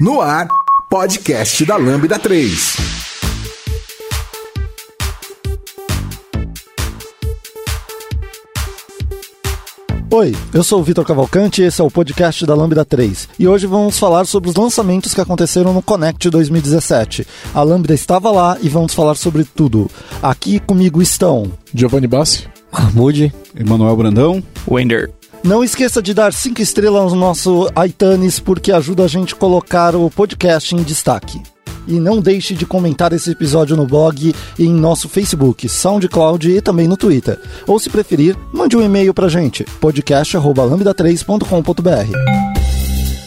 No ar, podcast da Lambda 3. Oi, eu sou o Vitor Cavalcante e esse é o podcast da Lambda 3. E hoje vamos falar sobre os lançamentos que aconteceram no Connect 2017. A Lambda estava lá e vamos falar sobre tudo. Aqui comigo estão Giovanni Bassi, Mahmoud, Emanuel Brandão, Wender. Não esqueça de dar 5 estrelas no nosso iTunes porque ajuda a gente a colocar o podcast em destaque. E não deixe de comentar esse episódio no blog e em nosso Facebook, SoundCloud e também no Twitter. Ou se preferir, mande um e-mail pra gente, podcast@lambda3.com.br.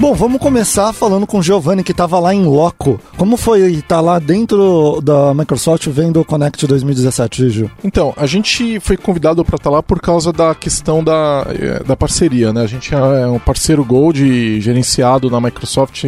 Bom, vamos começar falando com o Giovanni que estava lá em loco. Como foi estar lá dentro da Microsoft vendo o Connect 2017, Gil? Então, a gente foi convidado para estar lá por causa da questão da, eh, da parceria, né? A gente é um parceiro Gold gerenciado na Microsoft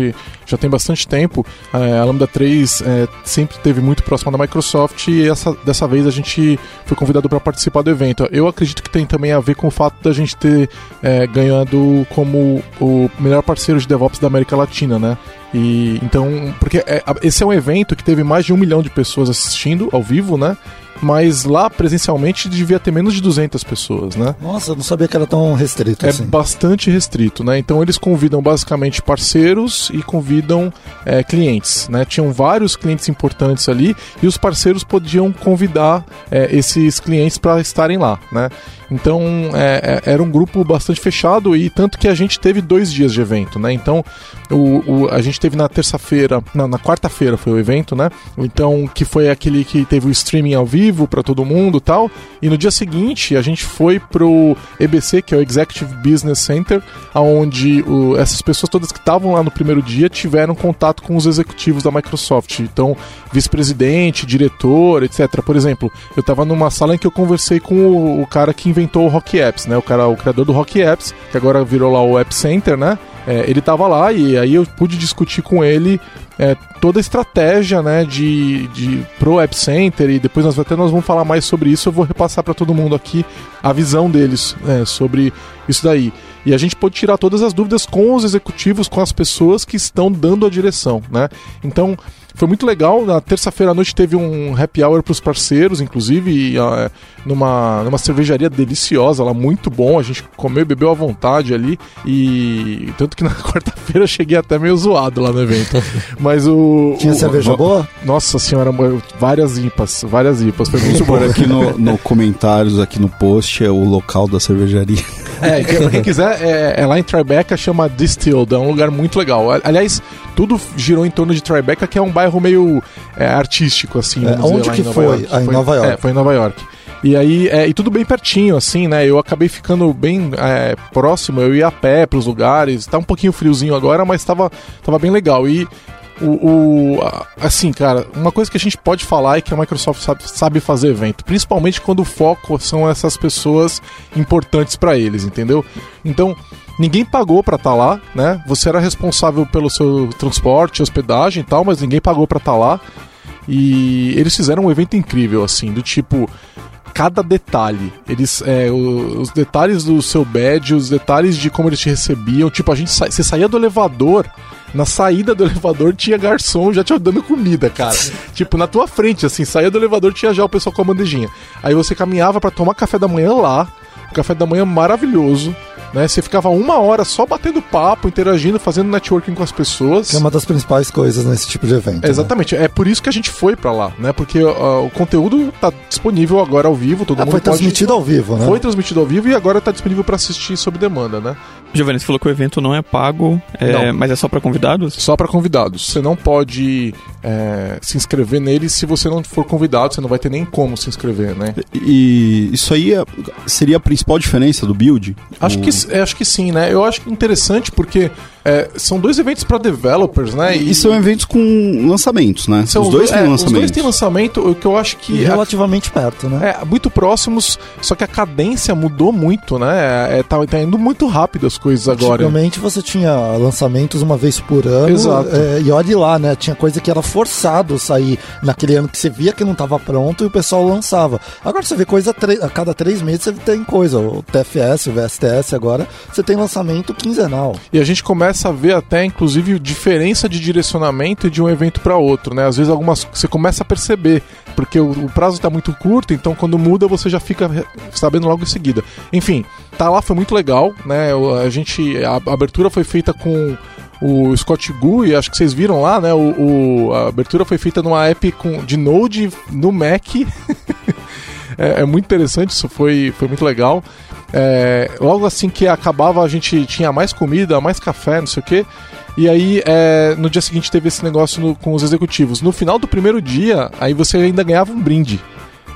já tem bastante tempo. Eh, A Lambda 3 eh, sempre esteve muito próxima da Microsoft e essa, dessa vez a gente foi convidado para participar do evento. Eu acredito que tem também a ver com o fato da gente ter eh, ganhado como o melhor parceiro de DevOps da América Latina, né? E então, porque é, esse é um evento que teve mais de um milhão de pessoas assistindo ao vivo, né? Mas lá presencialmente devia ter menos de 200 pessoas, né? Nossa, eu não sabia que era tão restrito É assim. bastante restrito, né? Então eles convidam basicamente parceiros e convidam é, clientes, né? Tinham vários clientes importantes ali e os parceiros podiam convidar é, esses clientes para estarem lá, né? Então é, é, era um grupo bastante fechado e tanto que a gente teve dois dias de evento, né? Então o, o- a gente teve na terça-feira, na, quarta-feira foi o evento, né? Então que foi aquele que teve o streaming ao vivo para todo mundo, tal. E no dia seguinte a gente foi pro EBC, que é o Executive Business Center, aonde o- essas pessoas todas que estavam lá no primeiro dia tiveram contato com os executivos da Microsoft. Então vice-presidente, diretor, etc. Por exemplo, eu estava numa sala em que eu conversei com o, o cara que inventou o Rock Apps, né? O cara, o criador do Rock Apps, que agora virou lá o App Center, né? É, ele estava lá e aí eu pude discutir com ele é, toda a estratégia né, de, de pro App Center e depois nós até nós vamos falar mais sobre isso. Eu vou repassar para todo mundo aqui a visão deles é, sobre isso daí. E a gente pode tirar todas as dúvidas com os executivos, com as pessoas que estão dando a direção, né? Então foi muito legal. Na terça-feira à noite teve um happy hour para os parceiros, inclusive, e, ah, numa, numa cervejaria deliciosa lá, muito bom. A gente comeu e bebeu à vontade ali. E tanto que na quarta-feira eu cheguei até meio zoado lá no evento. Mas o. Tinha o- cerveja o- boa? Nossa senhora, várias IPAs, várias IPAs. Foi muito bom. por aqui no, no comentários, aqui no post, é o local da cervejaria. É, pra quem quiser, é, é lá em Tribeca, chama Distilled, é um lugar muito legal. Aliás, tudo girou em torno de Tribeca, que é um bairro meio é, artístico, assim. É, dizer, onde lá que foi? York. Ah, em Nova York. É, foi em Nova York. E aí, é, e tudo bem pertinho, assim, né? Eu acabei ficando bem é, próximo, eu ia a pé pros lugares, tá um pouquinho friozinho agora, mas tava, tava bem legal. E o, o- assim, cara, uma coisa que a gente pode falar é que a Microsoft sabe, sabe fazer evento, principalmente quando o foco são essas pessoas importantes para eles, entendeu? Então, ninguém pagou para estar lá, né? Você era responsável pelo seu transporte, hospedagem e tal, mas ninguém pagou para estar lá. E eles fizeram um evento incrível, assim, do tipo cada detalhe. Eles, é, os detalhes do seu badge, os detalhes de como eles te recebiam. Tipo, a gente sa você saía do elevador, na saída do elevador tinha garçom já te dando comida, cara. tipo, na tua frente, assim, saía do elevador tinha já o pessoal com a bandejinha. Aí você caminhava para tomar café da manhã lá, café da manhã maravilhoso. Né? Você ficava uma hora só batendo papo, interagindo, fazendo networking com as pessoas. Que é uma das principais coisas nesse tipo de evento. né? Exatamente, é por isso que a gente foi pra lá, né? Porque ó, o conteúdo tá disponível agora ao vivo, todo Ah, mundo foi pode- transmitido ao vivo, né? Foi transmitido ao vivo e agora tá disponível pra assistir sob demanda, né? Giovanni, você falou que o evento não é pago, é, mas é só para convidados? Só para convidados. Você não pode é, se inscrever nele se você não for convidado, você não vai ter nem como se inscrever, né? E isso aí é, seria a principal diferença do build? Acho, o... que, é, acho que sim, né? Eu acho interessante porque é, são dois eventos para developers, né? E, e, são eventos com lançamentos, né? São os dois têm é, lançamento. Os dois têm lançamento, o que eu acho que. E relativamente perto, né? É, muito próximos, só que a cadência mudou muito, né? É, tá, tá indo muito rápido as coisas agora. Antigamente você tinha lançamentos uma vez por ano. Exato. É, e olhe lá, né? Tinha coisa que era forçado sair naquele ano que você via que não estava pronto e o pessoal lançava. Agora você vê coisa a cada três meses você tem coisa. O TFS, o VSTS agora, você tem lançamento quinzenal. E a gente começa a ver até, inclusive, diferença de direcionamento de um evento para outro, né? Às vezes algumas você começa a perceber, porque o, o prazo está muito curto, então quando muda você já fica sabendo logo em seguida. Enfim, tá lá foi muito legal, né? A gente a abertura foi feita com o Scott Gu, e acho que vocês viram lá, né? O, o a abertura foi feita numa app com, de Node no Mac. é, é, muito interessante, isso foi, foi muito legal. É, logo assim que acabava, a gente tinha mais comida, mais café, não sei o que. E aí, é, no dia seguinte, teve esse negócio no, com os executivos. No final do primeiro dia, aí você ainda ganhava um brinde.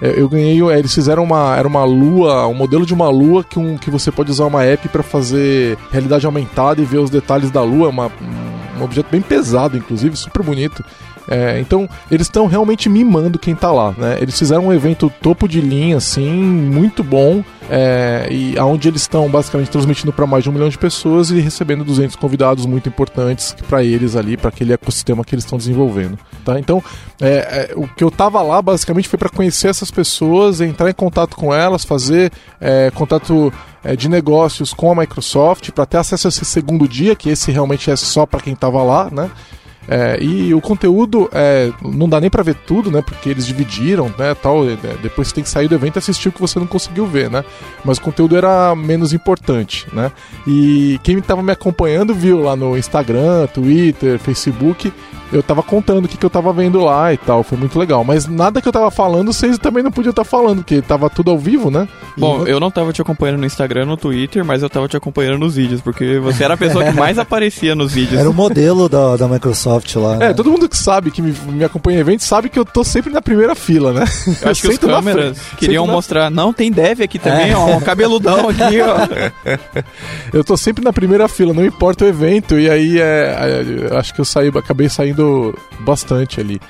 É, eu ganhei. É, eles fizeram uma. Era uma lua, um modelo de uma lua que, um, que você pode usar uma app para fazer realidade aumentada e ver os detalhes da lua. Uma, um objeto bem pesado, inclusive, super bonito. É, então, eles estão realmente mimando quem tá lá, né? Eles fizeram um evento topo de linha, assim, muito bom, é, e aonde eles estão basicamente transmitindo para mais de um milhão de pessoas e recebendo 200 convidados muito importantes para eles ali, para aquele ecossistema que eles estão desenvolvendo, tá? Então, é, é, o que eu tava lá basicamente foi para conhecer essas pessoas, entrar em contato com elas, fazer é, contato é, de negócios com a Microsoft para ter acesso a esse segundo dia, que esse realmente é só para quem estava lá, né? É, e o conteúdo é, não dá nem para ver tudo, né? Porque eles dividiram, né? Tal. É, depois você tem que sair do evento e assistir o que você não conseguiu ver, né? Mas o conteúdo era menos importante, né? E quem estava me acompanhando viu lá no Instagram, Twitter, Facebook eu tava contando o que, que eu tava vendo lá e tal. Foi muito legal. Mas nada que eu tava falando, vocês também não podiam estar tá falando, porque tava tudo ao vivo, né? Bom, e... eu não tava te acompanhando no Instagram, no Twitter, mas eu tava te acompanhando nos vídeos, porque você era a pessoa que mais aparecia nos vídeos. Era o modelo da, da Microsoft lá. É, né? todo mundo que sabe, que me, me acompanha em eventos, sabe que eu tô sempre na primeira fila, né? Eu acho que os câmeras queriam mostrar, não, tem dev aqui também, é. ó, um cabeludão aqui, ó. eu tô sempre na primeira fila, não importa o evento, e aí é, é acho que eu saí, acabei saindo bastante ali.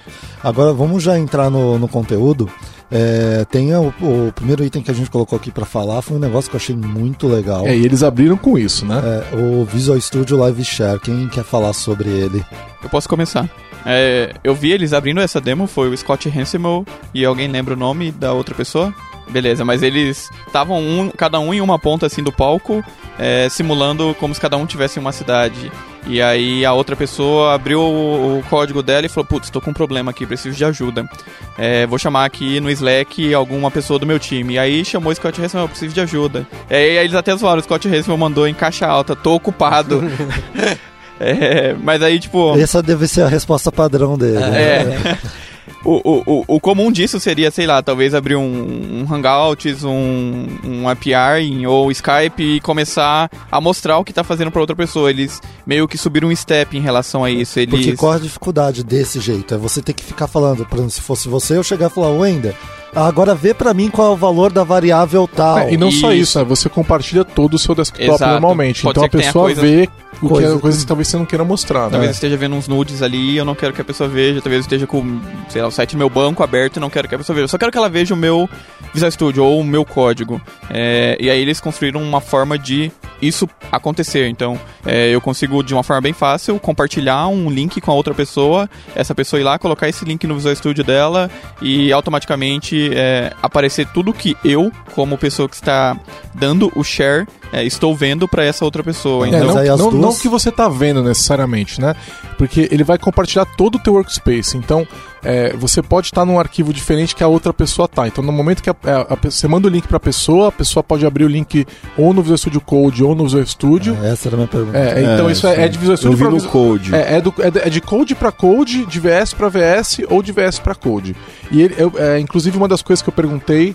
Agora vamos já entrar no, no conteúdo. É, tem o, o, primeiro item que a gente colocou aqui para falar foi um negócio que eu achei muito legal. É, e eles abriram com isso, né? É, o Visual Studio Live Share. Quem quer falar sobre ele? Eu posso começar. É, eu vi eles abrindo essa demo, foi o Scott Hansemel e alguém lembra o nome da outra pessoa? Beleza, mas eles estavam um, cada um em uma ponta assim do palco, é, simulando como se cada um tivesse uma cidade. E aí a outra pessoa abriu o, o código dela e falou: Putz, tô com um problema aqui, preciso de ajuda. É, vou chamar aqui no Slack alguma pessoa do meu time. E aí chamou o Scott Hansen, eu preciso de ajuda. E aí eles até zoaram, o Scott Hansen mandou em caixa alta, tô ocupado. é, mas aí, tipo. Essa deve ser a resposta padrão dele. É. Né? O, o, o comum disso seria, sei lá, talvez abrir um, um Hangouts, um, um API ou Skype e começar a mostrar o que está fazendo para outra pessoa. Eles meio que subiram um step em relação a isso. Eles... Porque qual a dificuldade desse jeito? É você ter que ficar falando, por exemplo, se fosse você, eu chegar e falar, Wender, Agora vê para mim qual é o valor da variável tal. É, e não isso. só isso, né? você compartilha todo o seu desktop Exato. normalmente. Pode então a pessoa coisa... vê o coisa, que é, coisas que talvez você não queira mostrar. Talvez né? esteja vendo uns nudes ali e eu não quero que a pessoa veja. Talvez esteja com, sei lá, o site do meu banco aberto e não quero que a pessoa veja. Eu só quero que ela veja o meu Visual Studio ou o meu código. É, e aí eles construíram uma forma de isso acontecer. Então, é, eu consigo, de uma forma bem fácil, compartilhar um link com a outra pessoa, essa pessoa ir lá, colocar esse link no Visual Studio dela e automaticamente é, aparecer tudo que eu, como pessoa que está dando o share, é, estou vendo para essa outra pessoa. É, então, não, não, duas... não, que você está vendo necessariamente, né? Porque ele vai compartilhar todo o teu workspace. Então, é, você pode estar num arquivo diferente que a outra pessoa tá. Então, no momento que a, a, a, você manda o link para a pessoa, a pessoa pode abrir o link ou no Visual Studio Code ou no Visual Studio. É, essa era a minha pergunta. É, então isso é, é, de Visual Studio para no Code. É, é, do, é, de Code para Code, de VS para VS ou de VS para Code. E ele, eu, inclusive uma das coisas que eu perguntei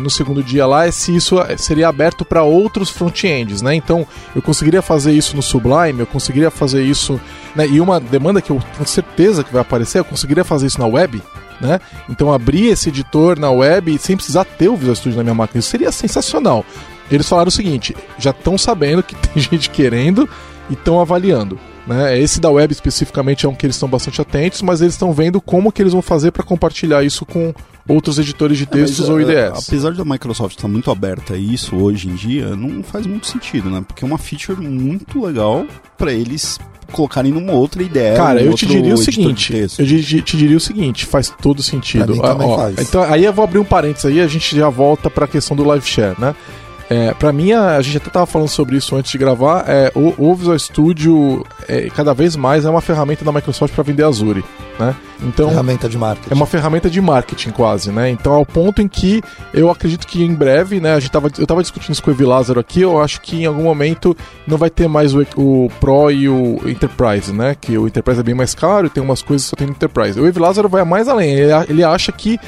no segundo dia lá é se isso seria aberto para outros front-ends, né? Então, eu conseguiria fazer isso no Sublime, eu conseguiria fazer isso, né? E uma demanda que eu tenho certeza que vai aparecer, eu conseguiria fazer isso na web, né? Então abrir esse editor na web sem precisar ter o Visual Studio na minha máquina, isso seria sensacional. Eles falaram o seguinte: já estão sabendo que tem gente querendo e estão avaliando. Né? Esse da web especificamente é um que eles estão bastante atentos, mas eles estão vendo como que eles vão fazer para compartilhar isso com outros editores de textos é, ou IDS. Apesar da Microsoft estar muito aberta a isso hoje em dia, não faz muito sentido, né? Porque é uma feature muito legal para eles colocarem numa outra ideia. Cara, eu te diria o seguinte, eu te diria o seguinte, faz todo sentido. Ah, ó, faz. Então, aí eu vou abrir um parênteses aí, a gente já volta para a questão do live share, né? É, para mim, a, gente até tava falando sobre isso antes de gravar. É, o, o Visual Studio, é, cada vez mais, é uma ferramenta da Microsoft para vender Azure. Né? Então, ferramenta de marketing. É uma ferramenta de marketing, quase, né? Então, ao ponto em que eu acredito que em breve, né? A gente tava, eu estava discutindo isso com o Evi Lázaro aqui, eu acho que em algum momento não vai ter mais o, o Pro e o Enterprise, né? Que o Enterprise é bem mais caro e tem umas coisas que só tem no Enterprise. O Evi Lázaro vai mais além. Ele, ele acha que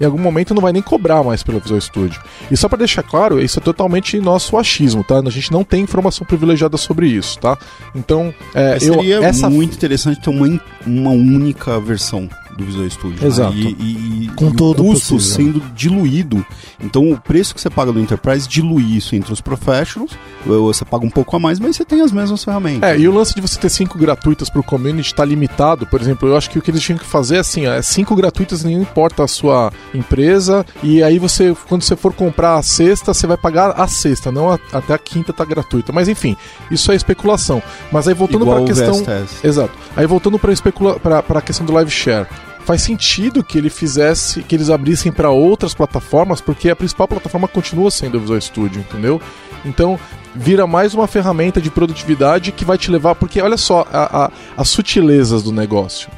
em algum momento não vai nem cobrar mais pelo Visual Studio. E só para deixar claro, isso é totalmente nosso achismo, tá? A gente não tem informação privilegiada sobre isso, tá? Então, é, eu, seria essa... muito interessante ter uma, uma única versão do Visual Studio. Né? Exato. Né? E, e, Com e todo o custo possível. sendo diluído. Então o preço que você paga do Enterprise dilui isso entre os professionals. Você paga um pouco a mais, mas você tem as mesmas ferramentas. É, e o lance de você ter cinco gratuitas pro community está limitado. Por exemplo, eu acho que o que eles tinham que fazer é assim: é cinco gratuitas, não importa a sua empresa. E aí você, quando você for comprar a sexta, você vai pagar a sexta, não a, até a quinta tá gratuita. Mas enfim, isso é especulação. Mas aí voltando para a questão. Exato. Aí voltando para especula... a questão do live share faz sentido que ele fizesse, que eles abrissem para outras plataformas, porque a principal plataforma continua sendo o Visual Studio, entendeu? Então, vira mais uma ferramenta de produtividade que vai te levar, porque olha só a, a, as sutilezas do negócio.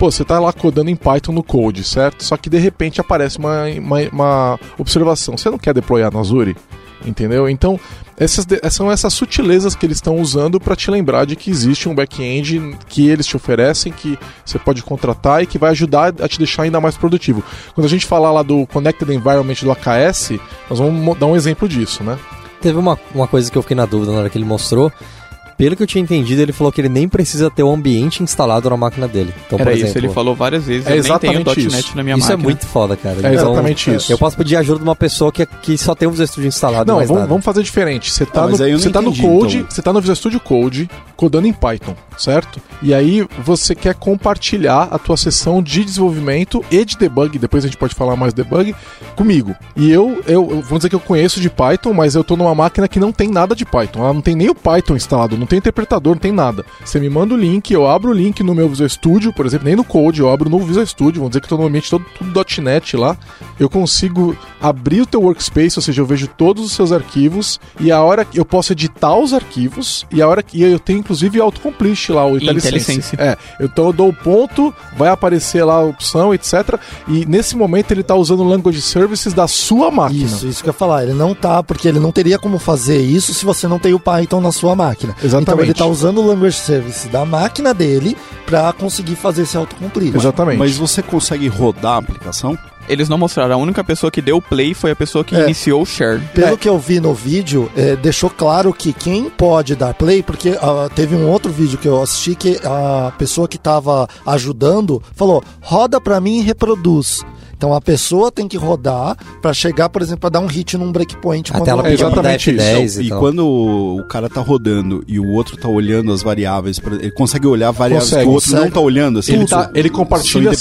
Pô, você está lá codando em Python no Code, certo? Só que de repente aparece uma, uma, uma observação. Você não quer deployar no Azure? entendeu? Então, essas são essas sutilezas que eles estão usando para te lembrar de que existe um back-end que eles te oferecem, que você pode contratar e que vai ajudar a te deixar ainda mais produtivo. Quando a gente falar lá do Connected Environment do AKS, nós vamos dar um exemplo disso, né? Teve uma, uma coisa que eu fiquei na dúvida na hora que ele mostrou, pelo que eu tinha entendido, ele falou que ele nem precisa ter o ambiente instalado na máquina dele. Então, Era por exemplo, isso, ele falou várias vezes. É eu exatamente nem tenho isso. .NET na minha isso máquina. Isso é muito foda, cara. É então, exatamente isso. Eu posso pedir ajuda de uma pessoa que, que só tem o Visual Studio instalado. Não, vamos, vamos, fazer diferente. Você tá, no, você tá no Code, então. você tá no Visual Studio Code, codando em Python, certo? E aí você quer compartilhar a tua sessão de desenvolvimento e de debug, depois a gente pode falar mais debug, comigo. E eu, eu, vamos dizer que eu conheço de Python, mas eu tô numa máquina que não tem nada de Python. Ela não tem nem o Python instalado, não tem interpretador, não tem nada. Você me manda o link, eu abro o link no meu Visual Studio, por exemplo, nem no Code, eu abro no Visual Studio, vamos dizer que estou no ambiente todo tudo .NET lá, eu consigo abrir o teu workspace, ou seja, eu vejo todos os seus arquivos e a hora que eu posso editar os arquivos e a hora que eu tenho inclusive autocomplete lá o IntelliSense. É, então eu dou o ponto, vai aparecer lá a opção, etc. E nesse momento ele está usando o language services da sua máquina. Isso, isso que eu ia falar, ele não tá, porque ele não teria como fazer isso se você não tem o Python na sua máquina. Exatamente. Então ele está usando o language service da máquina dele para conseguir fazer esse autocomplete. Exatamente. Mas você consegue rodar a aplicação? Eles não mostraram. A única pessoa que deu play foi a pessoa que é. iniciou o share. Pelo é. que eu vi no vídeo, é, deixou claro que quem pode dar play, porque uh, teve um outro vídeo que eu assisti que a pessoa que estava ajudando falou: roda para mim e reproduz. Então a pessoa tem que rodar para chegar, por exemplo, a dar um hit num breakpoint. Até ela é exatamente isso. E, e quando o cara tá rodando e o outro tá olhando as variáveis, ele consegue olhar variáveis consegue, que o outro consegue. não tá olhando. Assim, ele, tá, ele compartilha,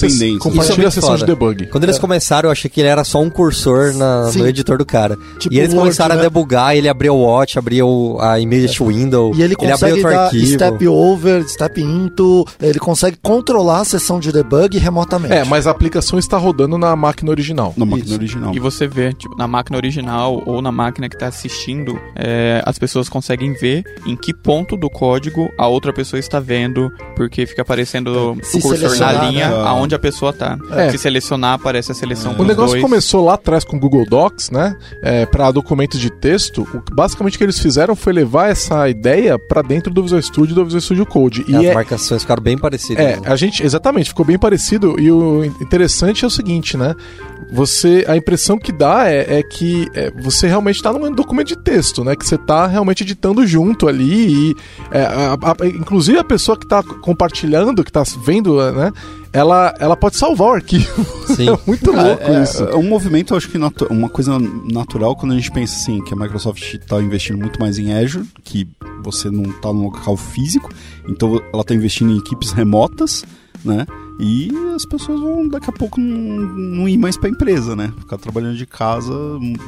compartilha a sessão de debug. Quando eles é. começaram, eu achei que ele era só um cursor na, no editor do cara. Tipo e eles Word, começaram né? a debugar, ele abriu o watch, abriu a immediate é. window, e ele, ele abriu outro dar arquivo. step over, step into, ele consegue controlar a sessão de debug remotamente. É, mas a aplicação está rodando na na máquina original. Na máquina Isso. original. E você vê, tipo, na máquina original ou na máquina que está assistindo, é, as pessoas conseguem ver em que ponto do código a outra pessoa está vendo, porque fica aparecendo é, o cursor na linha né? aonde a pessoa está. É. Se selecionar, aparece a seleção. É. O negócio dois. começou lá atrás com o Google Docs, né? É, para documentos de texto. Basicamente o que eles fizeram foi levar essa ideia para dentro do Visual Studio e do Visual Studio Code. E, e as é marcações ficaram bem parecidas. É, né? a gente, exatamente, ficou bem parecido. E o interessante é o seguinte, né? Você, a impressão que dá é, é que é, você realmente está num documento de texto, né? Que você está realmente editando junto ali. E, é, a, a, inclusive a pessoa que está compartilhando, que está vendo, né? ela, ela pode salvar o arquivo. Sim. é muito louco é, isso. É um movimento, acho que uma coisa natural quando a gente pensa assim, que a Microsoft está investindo muito mais em Azure, que você não está no local físico, então ela está investindo em equipes remotas, né? E as pessoas vão daqui a pouco não, não ir mais para a empresa, né? Ficar trabalhando de casa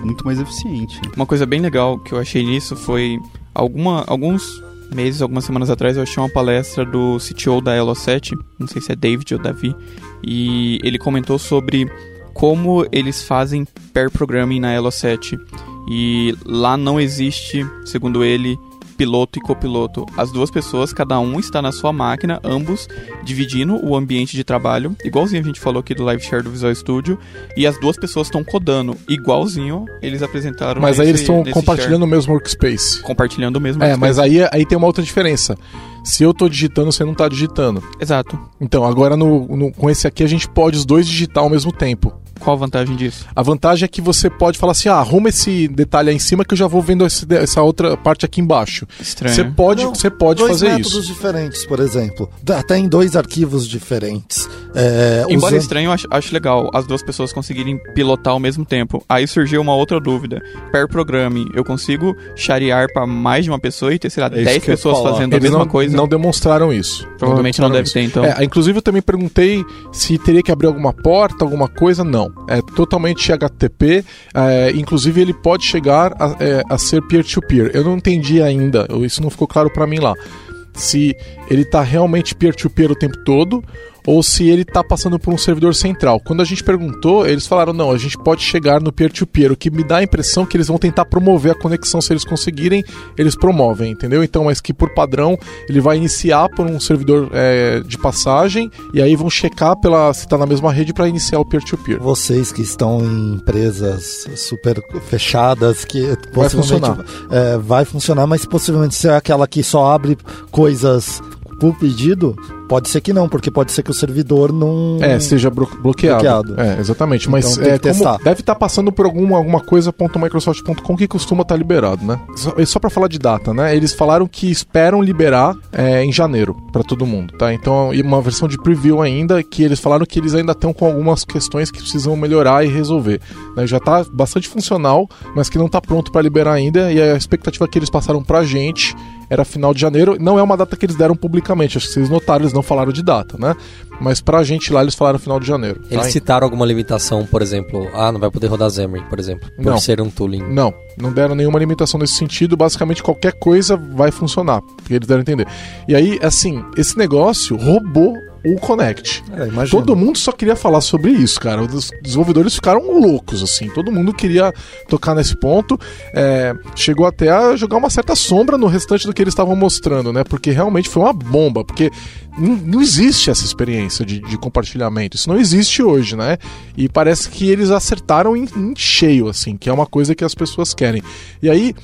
muito mais eficiente. Uma coisa bem legal que eu achei nisso foi alguma, alguns meses, algumas semanas atrás, eu achei uma palestra do CTO da Elo7, não sei se é David ou Davi, e ele comentou sobre como eles fazem pair programming na Elo7. E lá não existe, segundo ele, piloto e copiloto. As duas pessoas, cada um está na sua máquina, ambos dividindo o ambiente de trabalho, igualzinho a gente falou aqui do live share do Visual Studio, e as duas pessoas estão codando, igualzinho eles apresentaram. Mas aí eles estão compartilhando share. o mesmo workspace. Compartilhando o mesmo É, workspace. mas aí, aí tem uma outra diferença. Se eu tô digitando, você não tá digitando. Exato. Então, agora no, no, com esse aqui a gente pode os dois digitar ao mesmo tempo. Qual a vantagem disso? A vantagem é que você pode falar assim: ah, arruma esse detalhe aí em cima que eu já vou vendo esse, essa outra parte aqui embaixo. Estranho. Você pode, Não, você pode fazer isso. Dois métodos diferentes, por exemplo. Até em dois arquivos diferentes. É, Embora usando... estranho, eu acho, acho, legal as duas pessoas conseguirem pilotar ao mesmo tempo. Aí surgiu uma outra dúvida. Per programming, eu consigo charear para mais de uma pessoa e ter, sei lá, 10 é pessoas fazendo Eles a mesma não, coisa? Não demonstraram isso. Provavelmente não, não deve isso. ter, então. É, inclusive, eu também perguntei se teria que abrir alguma porta, alguma coisa. Não. É totalmente HTTP. É, inclusive, ele pode chegar a, é, a ser peer-to-peer. -peer. Eu não entendi ainda, isso não ficou claro para mim lá. Se ele está realmente peer-to-peer -peer o tempo todo ou se ele está passando por um servidor central. Quando a gente perguntou, eles falaram: não, a gente pode chegar no peer-to-peer, -peer, o que me dá a impressão que eles vão tentar promover a conexão. Se eles conseguirem, eles promovem, entendeu? Então, mas que por padrão ele vai iniciar por um servidor é, de passagem e aí vão checar pela, se está na mesma rede para iniciar o peer-to-peer. -peer. Vocês que estão em empresas super fechadas, que vai funcionar. É, vai funcionar, mas possivelmente se é aquela que só abre coisas por pedido, Pode ser que não, porque pode ser que o servidor não. É, seja bloqueado. bloqueado. É, exatamente. Então, Mas é, deve estar tá passando por alguma, alguma coisa .microsoft.com que costuma estar tá liberado, né? Só, só para falar de data, né? Eles falaram que esperam liberar é, em janeiro para todo mundo, tá? Então, uma versão de preview ainda, que eles falaram que eles ainda estão com algumas questões que precisam melhorar e resolver. Né? Já está bastante funcional, mas que não está pronto para liberar ainda. E a expectativa que eles passaram pra gente era final de janeiro. Não é uma data que eles deram publicamente, acho que vocês notaram, eles não falaram de data, né? Mas pra gente lá eles falaram final de janeiro. Tá? Eles tá? citaram alguma limitação, por exemplo, ah, não vai poder rodar Xamarin, por exemplo, por não, ser um tooling. Não, não deram nenhuma limitação nesse sentido, basicamente qualquer coisa vai funcionar, porque eles deram a entender. E aí, assim, esse negócio roubou o Connect. É, todo mundo só queria falar sobre isso, cara. Os desenvolvedores ficaram loucos, assim. Todo mundo queria tocar nesse ponto. É, chegou até a jogar uma certa sombra no restante do que eles estavam mostrando, né? Porque realmente foi uma bomba. Porque não, existe essa experiência de, de, compartilhamento. Isso não existe hoje, né? E parece que eles acertaram em, em cheio, assim, que é uma coisa que as pessoas querem. E aí,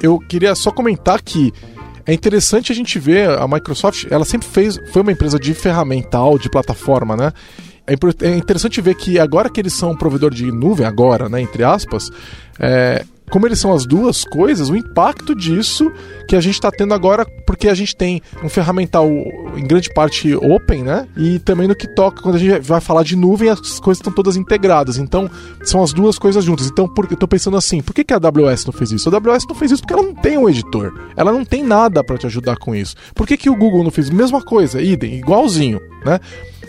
eu queria só comentar que é interessante a gente ver a Microsoft, ela sempre fez, foi uma empresa de ferramental, de plataforma, né? É, é interessante ver que agora que eles são um provedor de nuvem, agora, né, entre aspas, é, como eles são as duas coisas, o impacto disso que a gente está tendo agora, porque a gente tem um ferramental em grande parte open, né? E também no que toca, quando a gente vai falar de nuvem, as coisas estão todas integradas. Então, são as duas coisas juntas. Então, por, eu estou pensando assim, por que, que a AWS não fez isso? A AWS não fez isso porque ela não tem um editor. Ela não tem nada para te ajudar com isso. Por que, que o Google não fez? Mesma coisa, idem, igualzinho, né?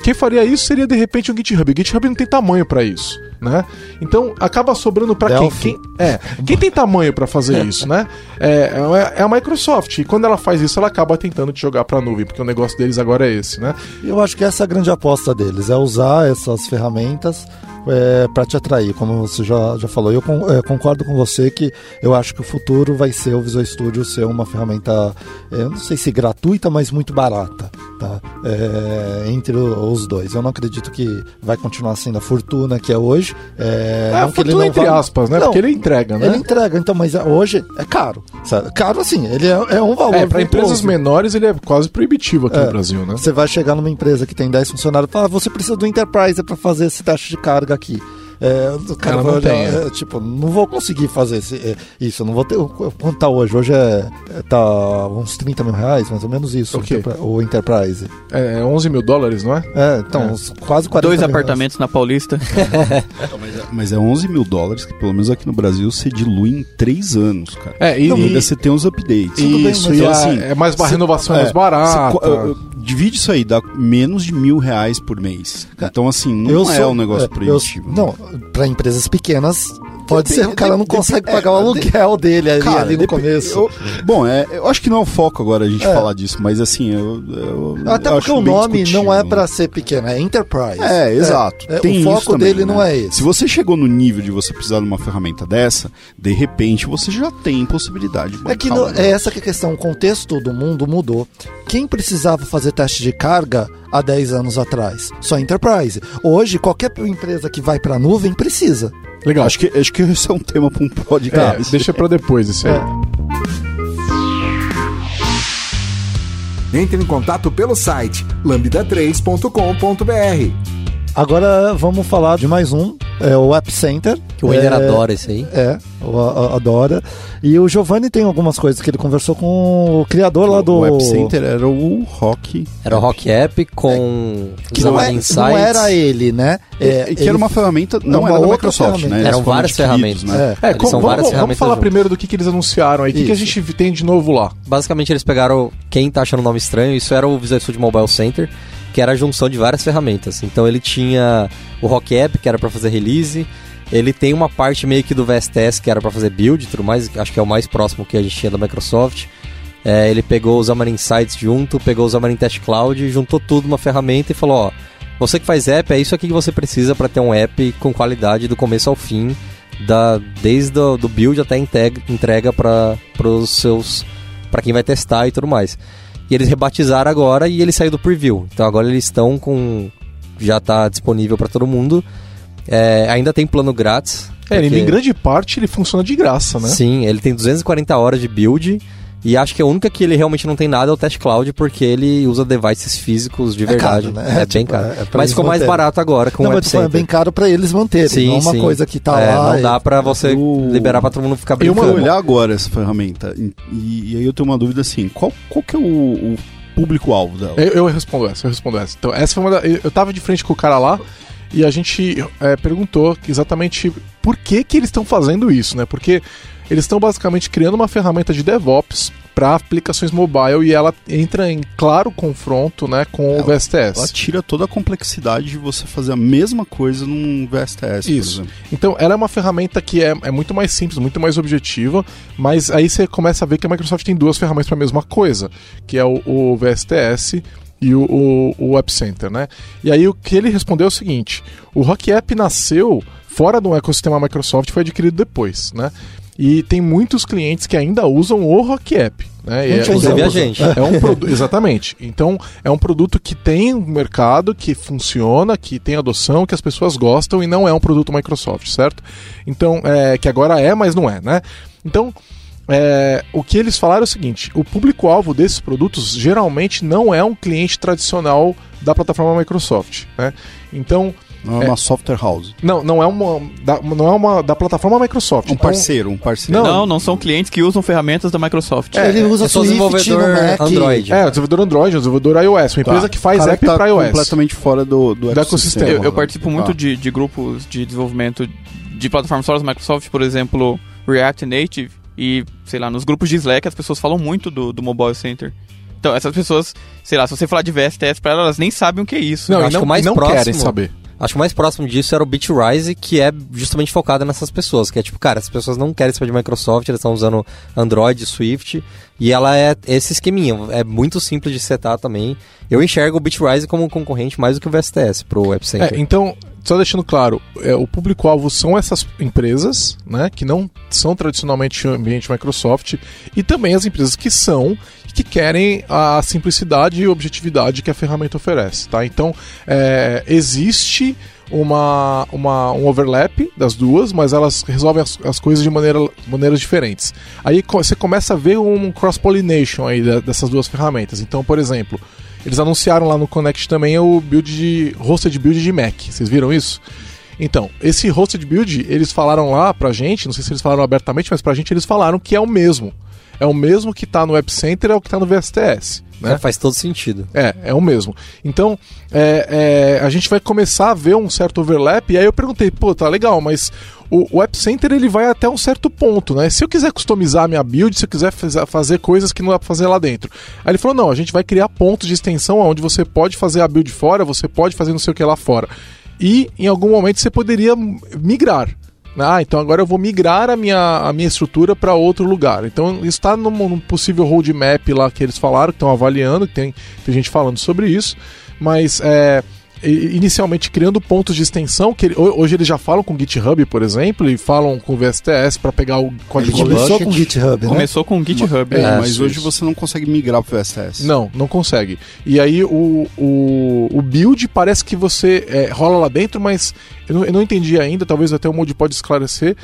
Quem faria isso seria de repente um GitHub. O GitHub não tem tamanho para isso né? Então acaba sobrando para quem? quem? É, quem tem tamanho para fazer isso, né? É, é, a Microsoft. E quando ela faz isso, ela acaba tentando te jogar para a nuvem, porque o negócio deles agora é esse, né? Eu acho que essa é a grande aposta deles, é usar essas ferramentas é, para te atrair, como você já, já falou. Eu com, é, concordo com você que eu acho que o futuro vai ser o Visual Studio ser uma ferramenta, é, não sei se gratuita, mas muito barata. Tá? É, entre os dois. Eu não acredito que vai continuar sendo a fortuna que é hoje. É, é não que ele não entre vai... aspas, né? Não, Porque ele entrega, né? Ele entrega, então, mas hoje é caro. Sabe? Caro assim, ele é, é um valor. É, para empresas menores ele é quase proibitivo aqui no Brasil, né? Você vai chegar numa empresa que tem 10 funcionários e falar, ah, você precisa do Enterprise para fazer esse teste de carga aqui. É, o cara vai olhar, é, tipo, não vou conseguir fazer esse, é, isso, não vou ter. Quanto tá hoje? Hoje é, é tá uns 30 mil reais, mais ou menos isso, okay. o Enterprise. É, 11 é mil dólares, não é? É, então, é. quase 40 Dois apartamentos reais. na Paulista. mas, é, mas é 11 mil dólares que, pelo menos aqui no Brasil, você dilui em 3 anos, cara. É, e, não, ainda você tem os updates. Isso, bem, e assim, é mais, a renovação é mais barata. divide isso aí, dá menos de mil reais por mês. Então, assim, não eu é sou, um negócio proibitivo. Eu, não, para empresas pequenas Pode ser, o cara não consegue pagar o é, aluguel dele ali, cara, ali no começo. Eu, bom, é, eu acho que não é o foco agora a gente é. falar disso, mas assim, eu. eu Até porque o nome não é para ser pequeno, é Enterprise. É, exato. É, o foco também, dele né? não é esse. Se você chegou no nível de você precisar de uma ferramenta dessa, de repente você já tem possibilidade de É que no, é essa que é a questão, o contexto do mundo mudou. Quem precisava fazer teste de carga há 10 anos atrás? Só Enterprise. Hoje, qualquer empresa que vai para a nuvem precisa. Legal. Acho que, acho que esse é um tema para um podcast. É, deixa para depois isso aí. É. Entre em contato pelo site lambda3.com.br. Agora vamos falar de mais um, é o App Center. Que o Wender é, adora esse aí. É, adora. E o Giovanni tem algumas coisas que ele conversou com o criador lá do. O App Center era o Rock. Era o Rock App com é, que não, é, não, era ele, né? É, que ele... era uma ferramenta, não, não era da Microsoft, ferramenta. né? Eram várias ferramentas. Né? É, com, são vamos, várias vamos falar junto. primeiro do que, que eles anunciaram aí. O que, que a gente tem de novo lá? Basicamente, eles pegaram. Quem tá achando o nome estranho, isso era o Visual Studio Mobile Center que era a junção de várias ferramentas. Então ele tinha o Rock App, que era para fazer release, ele tem uma parte meio que do VSTS, que era para fazer build e tudo mais, acho que é o mais próximo que a gente tinha da Microsoft. É, ele pegou o Xamarin Insights junto, pegou o Xamarin Test Cloud, juntou tudo numa ferramenta e falou, ó, você que faz app, é isso aqui que você precisa para ter um app com qualidade do começo ao fim, da, desde do, do build até entrega para os seus para quem vai testar e tudo mais. E eles rebatizaram agora e ele saiu do preview. Então agora eles estão com. Já está disponível para todo mundo. É, ainda tem plano grátis. É, porque... em grande parte ele funciona de graça, né? Sim, ele tem 240 horas de build e acho que a única que ele realmente não tem nada é o Test Cloud, porque ele usa devices físicos de verdade. É, caro, né? é, é bem tipo, caro. É, mas ficou mais barato agora com não, o Web É bem caro para eles manterem, sim, não é uma sim. coisa que tá é, lá. Não dá para você liberar para todo mundo ficar brincando. Eu vou olhar agora essa ferramenta e, e, aí eu tenho uma dúvida assim, qual, qual que é o, o público-alvo dela? Eu, eu, respondo essa, eu respondo essa. Então, essa foi uma da, eu tava de frente com o cara lá e a gente é, perguntou exatamente por que que eles estão fazendo isso, né? Porque eles estão basicamente criando uma ferramenta de DevOps para aplicações mobile e ela entra em claro confronto né, com ela, o VSTS. Ela tira toda a complexidade de você fazer a mesma coisa num VSTS. Isso. Então, ela é uma ferramenta que é, é muito mais simples, muito mais objetiva, mas aí você começa a ver que a Microsoft tem duas ferramentas para a mesma coisa, que é o, o VSTS e o, o, o App Center, né? E aí o que ele respondeu é o seguinte: o Rock App nasceu fora do ecossistema Microsoft, foi adquirido depois, né? E tem muitos clientes que ainda usam o Rock App. Né? É, Inclusive a gente. É um produto, exatamente. Então, é um produto que tem mercado, que funciona, que tem adoção, que as pessoas gostam e não é um produto Microsoft, certo? Então, é, que agora é, mas não é, né? Então, é, o que eles falaram é o seguinte: o público-alvo desses produtos geralmente não é um cliente tradicional da plataforma Microsoft. Né? Então, não é, é, uma software house. Não, não é uma da, não é uma da plataforma Microsoft. Um então, parceiro, um parceiro. Não, não, não são clientes que usam ferramentas da Microsoft. É, ele usa é só desenvolvedor Android. É, o desenvolvedor Android, o desenvolvedor iOS, uma tá. empresa que faz app tá para iOS. completamente fora do, do, do ecossistema. Eu, eu participo muito tá. de, de grupos de desenvolvimento de plataformas fora da Microsoft, por exemplo, React Native e, sei lá, nos grupos de Slack as pessoas falam muito do, do Mobile Center. Então, essas pessoas, sei lá, se você falar de VSTS para elas, elas nem sabem o que é isso. Não, acho não, que mais não próximo, querem saber. Acho que o mais próximo disso era o Bitrise, que é justamente focado nessas pessoas. Que é tipo, cara, as pessoas não querem saber de Microsoft, eles estão usando Android, Swift. E ela é esse esqueminha. É muito simples de setar também. Eu enxergo o Bitrise como um concorrente mais do que o VSTS pro Web Center. É, então, só deixando claro, é, o público-alvo são essas empresas, né, que não são tradicionalmente ambiente Microsoft, e também as empresas que são que querem a simplicidade e objetividade que a ferramenta oferece, tá? Então, é, existe uma, uma, um overlap das duas, mas elas resolvem as, as coisas de maneira, maneiras diferentes. Aí você começa a ver um cross-pollination aí dessas duas ferramentas. Então, por exemplo, eles anunciaram lá no Connect também o build de hosted build de Mac. Vocês viram isso? Então, esse hosted build, eles falaram lá pra gente, não sei se eles falaram abertamente, mas pra gente eles falaram que é o mesmo. É o mesmo que tá no Web Center, é o que tá no VSTS. Né? É, faz todo sentido. É, é o mesmo. Então, é, é, a gente vai começar a ver um certo overlap, e aí eu perguntei, pô, tá legal, mas o, o App Center ele vai até um certo ponto, né? Se eu quiser customizar a minha build, se eu quiser fazer coisas que não dá pra fazer lá dentro. Aí ele falou, não, a gente vai criar pontos de extensão onde você pode fazer a build fora, você pode fazer não sei o que lá fora. E em algum momento você poderia migrar. Ah, então agora eu vou migrar a minha, a minha estrutura para outro lugar. Então está num, num possível roadmap lá que eles falaram, que estão avaliando, tem, tem gente falando sobre isso, mas é, inicialmente criando pontos de extensão, que hoje eles já falam com GitHub, por exemplo, e falam com o VSTS para pegar o código Ele começou com GitHub, né? Começou com GitHub. É, é, mas hoje você não consegue migrar para o VSTS. Não, não consegue. E aí o, o, o build parece que você é, rola lá dentro, mas eu não, eu não entendi ainda, talvez até o Moody pode esclarecer,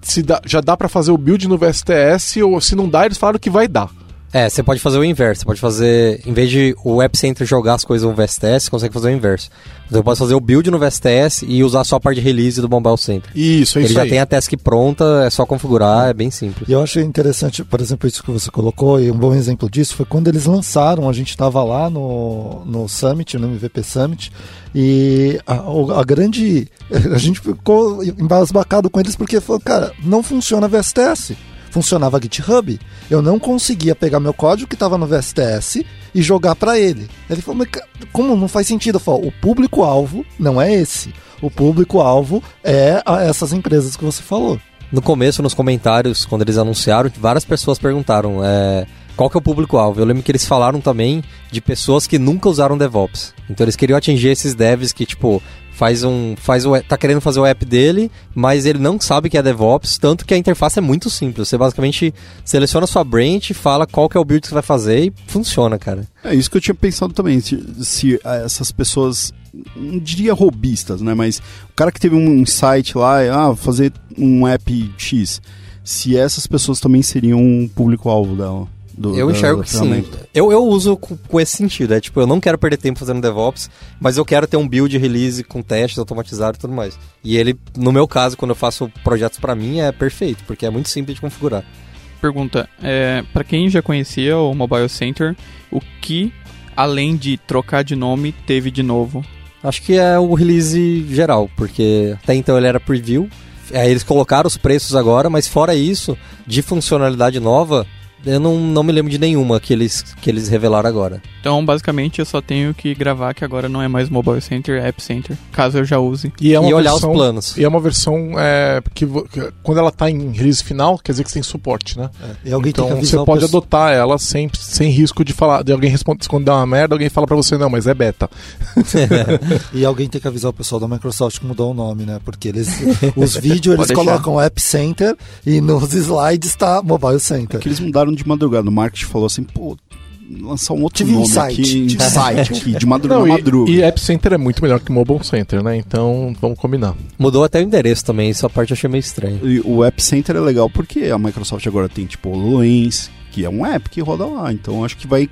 se dá, já dá para fazer o build no VSTS ou se não dá, eles falaram que vai dar. É, você pode fazer o inverso. Você pode fazer, em vez de o App Center jogar as coisas no VSTS, você consegue fazer o inverso. Você pode fazer o build no VSTS e usar só a parte de release do Mobile Center. Isso, é Ele isso já aí. tem a task pronta, é só configurar, é bem simples. E eu achei interessante, por exemplo, isso que você colocou, e um bom exemplo disso foi quando eles lançaram, a gente estava lá no, no Summit, no MVP Summit, e a, a, grande. A gente ficou embasbacado com eles porque falou, cara, não funciona VSTS funcionava GitHub, eu não conseguia pegar meu código que estava no VSTS e jogar para ele. Ele falou, como não faz sentido? Eu falo, o público-alvo não é esse. O público-alvo é essas empresas que você falou. No começo, nos comentários, quando eles anunciaram, várias pessoas perguntaram é, qual que é o público-alvo. Eu lembro que eles falaram também de pessoas que nunca usaram DevOps. Então eles queriam atingir esses devs que, tipo, faz um faz o tá querendo fazer o app dele, mas ele não sabe que é DevOps, tanto que a interface é muito simples. Você basicamente seleciona a sua branch, fala qual que é o build que você vai fazer e funciona, cara. É isso que eu tinha pensado também, se, se eh, essas pessoas não diria robistas, né, mas o cara que teve um site lá, ah, fazer um app X, se essas pessoas também seriam um público alvo dela. Do, eu enxergo que sim. Eu, eu uso com, com, esse sentido. É tipo, eu não quero perder tempo fazendo DevOps, mas eu quero ter um build release com testes automatizados e tudo mais. E ele, no meu caso, quando eu faço projetos para mim, é perfeito, porque é muito simples de configurar. Pergunta: é, para quem já conhecia o Mobile Center, o que, além de trocar de nome, teve de novo? Acho que é o release geral, porque até então ele era preview. Aí eles colocaram os preços agora, mas fora isso, de funcionalidade nova, eu não, não me lembro de nenhuma que eles, que eles revelaram agora. Então, basicamente, eu só tenho que gravar que agora não é mais Mobile Center, é App Center, caso eu já use. E, é e olhar versão, os planos. E é uma versão é, que, que, quando ela está em release final, quer dizer que tem suporte, né? É. E alguém então tem que você pode adotar ela sem, sem risco de falar, de alguém responder quando dá uma merda, alguém fala para você, não, mas é beta. e alguém tem que avisar o pessoal da Microsoft que mudou o nome, né? Porque eles os vídeos eles colocam App Center e nos slides está Mobile Center. Que eles mudaram de madrugada. O marketing falou assim, pô, lançar um outro Tive nome insight. aqui, insight aqui, de madrugada. Não, madruga. E, e App Center é muito melhor que Mobile Center, né? Então, vamos combinar. Mudou até o endereço também, essa parte eu achei meio estranho. E o App Center é legal porque a Microsoft agora tem, tipo, o Lens, que é um app que roda lá. Então, acho que vai...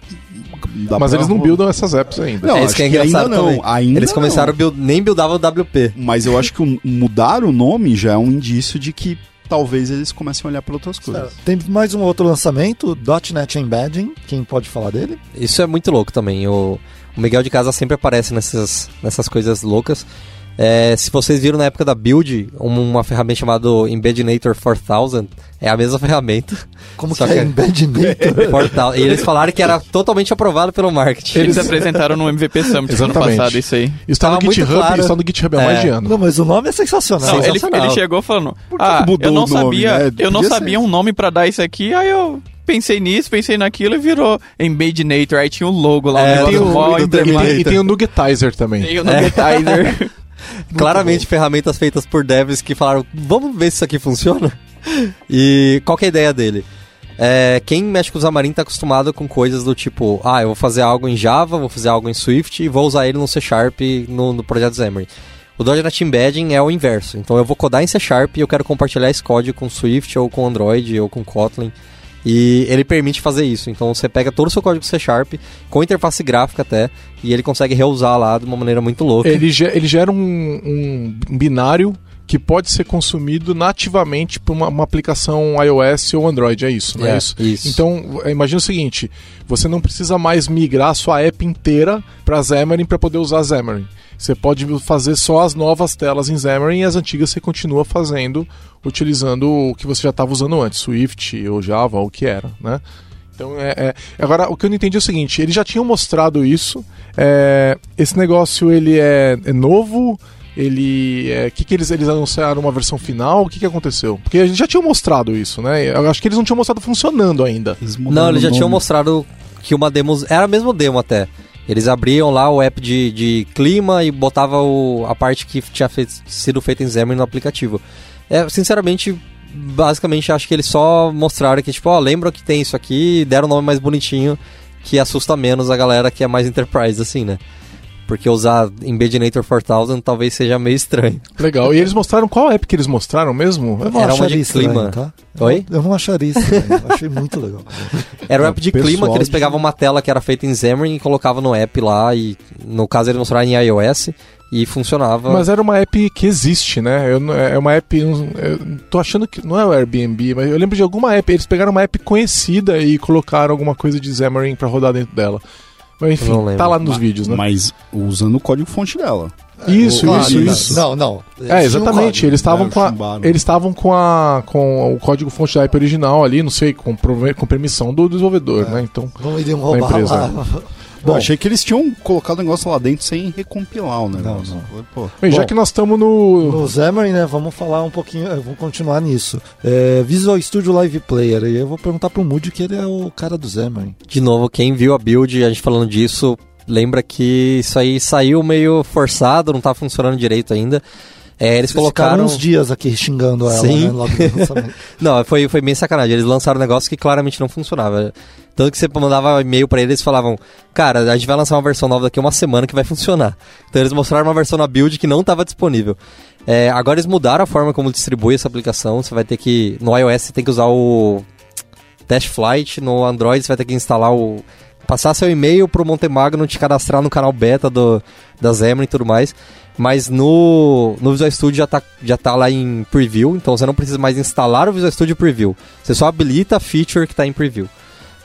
Mas eles não rodar. buildam essas apps ainda. Não, é isso que é engraçado ainda não. Ainda eles começaram, build, nem buildavam o WP. Mas eu acho que mudar o nome já é um indício de que talvez eles comecem a olhar para outras coisas. Tem mais um outro lançamento, .NET Embedding, quem pode falar dele? Isso é muito louco também. O, o Miguel de Casa sempre aparece nessas, nessas coisas loucas. É, se vocês viram na época da build, uma ferramenta chamada Embedinator 4000, é a mesma ferramenta. Como que é, é Embedinator? e eles falaram que era totalmente aprovado pelo marketing. Eles apresentaram no MVP Summit ano passado isso aí. Isso tá no GitHub, claro. isso tá no GitHub há é. mais de ano. Não, mas o nome é sensacional. Não, sensacional. Ele, ele, chegou falando, ah, eu não sabia, nome, né? eu não sabia um nome para dar isso aqui, aí eu pensei nisso, pensei naquilo e virou Embedinator. Aí tinha o um logo lá, é, tem o, e, tem, e tem o Nugetizer também. Tem o Nugetizer. Claramente ferramentas feitas por devs que falaram, vamos ver se isso aqui funciona. E qual é a ideia dele? É, quem mexe com o Xamarin tá acostumado com coisas do tipo, ah, eu vou fazer algo em Java, vou fazer algo em Swift e vou usar ele no C Sharp no, no projeto Xamarin. O .NET Embedding é o inverso. Então eu vou codar em C Sharp e eu quero compartilhar esse código com Swift ou com Android ou com Kotlin. E ele permite fazer isso. Então você pega todo o seu código C Sharp, com interface gráfica até, e ele consegue reusar lá de uma maneira muito louca. Ele, ele gera um, um binário que pode ser consumido nativamente por uma, uma aplicação iOS ou Android, é isso, não é, É, isso? isso. Então, eh, imagina o seguinte, você não precisa mais migrar a sua app inteira para Xamarin para poder usar Xamarin. Você pode fazer só as novas telas em Xamarin e as antigas você continua fazendo utilizando o que você já estava usando antes, Swift ou Java, ou o que era, né? Então, é, é- Agora, o que eu não entendi é o seguinte: eles já tinham mostrado isso. é, esse negócio ele é, é novo. Ele. O que, que eles, eles anunciaram uma versão final? O que, que aconteceu? Porque a gente já tinha mostrado isso, né? Eu acho que eles não tinham mostrado funcionando ainda. Eles Não, eles já o tinham nome. mostrado que uma demo. Era a mesma demo até. Eles abriam lá o app de, de clima e botava o, a parte que tinha feito- sido feita em Xamarin no aplicativo. É, sinceramente, basicamente acho que eles só mostraram que, tipo, ó, lembra que tem isso aqui, deram um nome mais bonitinho que assusta menos a galera que é mais enterprise, assim, né? Porque usar Embedinator 4000 talvez seja meio estranho. Legal. E eles mostraram qual app que eles mostraram mesmo? Eu não Era uma de clima. tá? Oi? Eu não acharia. Eu achei muito legal. Era um app de clima que eles de- pegavam uma tela que era feita em Xamarin e colocavam no app lá e no caso eles mostraram em iOS e funcionava. Mas era uma app que existe, né? Eu é uma app. Eu tô achando que. Não é o Airbnb, mas eu lembro de alguma app. Eles pegaram uma app conhecida e colocaram alguma coisa de Xamarin pra rodar dentro dela. Mas enfim, tá lá nos Ma- vídeos, né? Mas usando o código fonte dela. Isso, Claro, isso, não, isso. Não, não. É, exatamente. Eles estavam É, com a, eles estavam com a com o código fonte da app original ali, não sei, com, com permissão do desenvolvedor, né? Então, Não iriam roubar empresa. lá. Bom, Bom, achei que eles tinham colocado o negócio lá dentro sem recompilar o negócio. Pô, bem, já Bom, que nós estamos no no Xamarin, né, vamos falar um pouquinho, eh, vamos continuar nisso. É, Visual Studio Live Player, e eu vou perguntar pro Moody que ele é o cara do Xamarin. De novo, quem viu a build, a gente falando disso, lembra que isso aí saiu meio forçado, não tá funcionando direito ainda. É, eles Vocês ficaram colocaram. uns dias aqui xingando ela, Sim. né, logo no lançamento. Não, foi, foi bem sacanagem. Eles lançaram um negócio que claramente não funcionava. Tanto que você mandava e-mail pra eles e falavam: Cara, a gente vai lançar uma versão nova daqui a uma semana que vai funcionar. Então eles mostraram uma versão na build que não estava disponível. É, agora eles mudaram a forma como distribui essa aplicação. Você vai ter que. No iOS você tem que usar o Test Flight, no Android você vai ter que instalar o. Passar seu e-mail pro Montemagno te cadastrar no canal beta do, da Xamarin e tudo mais. Mas no, no Visual Studio já tá, já tá lá em preview, então você não precisa mais instalar o Visual Studio Preview. Você só habilita a feature que tá em preview.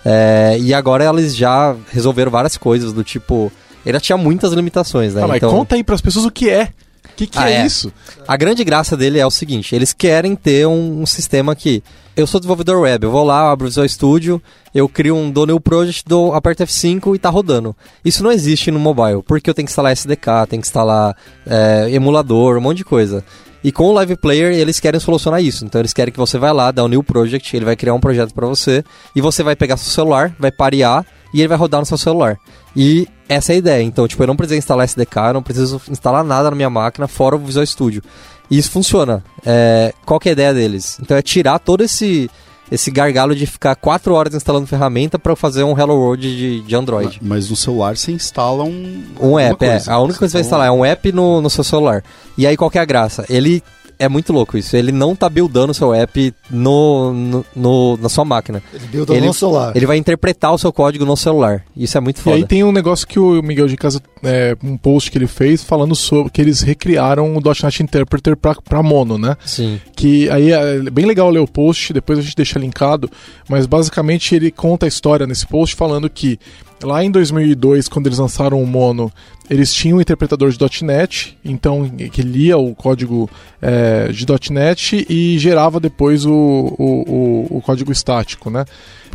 É, e agora eles já resolveram várias coisas, do tipo. Ele tinha muitas limitações, né? Ah, mas Então, conta aí pras pessoas o que é. O que, que Ah, é, é. isso? a grande graça dele é o seguinte: eles querem ter um, um sistema que. Eu sou desenvolvedor web, eu vou lá, abro o Visual Studio, eu crio um do new project, dou, aperto F5 e tá rodando. Isso não existe no mobile, porque eu tenho que instalar SDK, tenho que instalar é, emulador, um monte de coisa. E com o Live Player eles querem solucionar isso. Então eles querem que você vá lá, dá um new project, ele vai criar um projeto para você e você vai pegar seu celular, vai parear e ele vai rodar no seu celular. E essa é a ideia. Então, tipo, eu não preciso instalar SDK, eu não preciso instalar nada na minha máquina fora o Visual Studio. E isso funciona. É, qual que é a ideia deles? Então é tirar todo esse esse gargalo de ficar quatro horas instalando ferramenta para fazer um Hello World de, de Android. Mas no celular você instala um. Um app, é. coisa. A única coisa que você vai instalar é um app no, no seu celular. E aí qual que é a graça? Ele é muito louco isso. Ele não tá buildando o seu app no, no, no- na sua máquina. Ele builda Ele- no celular. Ele vai interpretar o seu código no celular. Isso é muito E foda. aí tem um negócio que o Miguel de Casa, é, um post que ele fez falando sobre que eles recriaram o .NET Interpreter pra, pra mono, né? Sim. Que aí é bem legal ler o post, depois a gente deixa linkado, mas basicamente ele conta a história nesse post falando que lá em 2002, quando eles lançaram o Mono, eles tinham um interpretador de .NET, então que lia o código é, de .NET e gerava depois o, o, o, o código estático, né?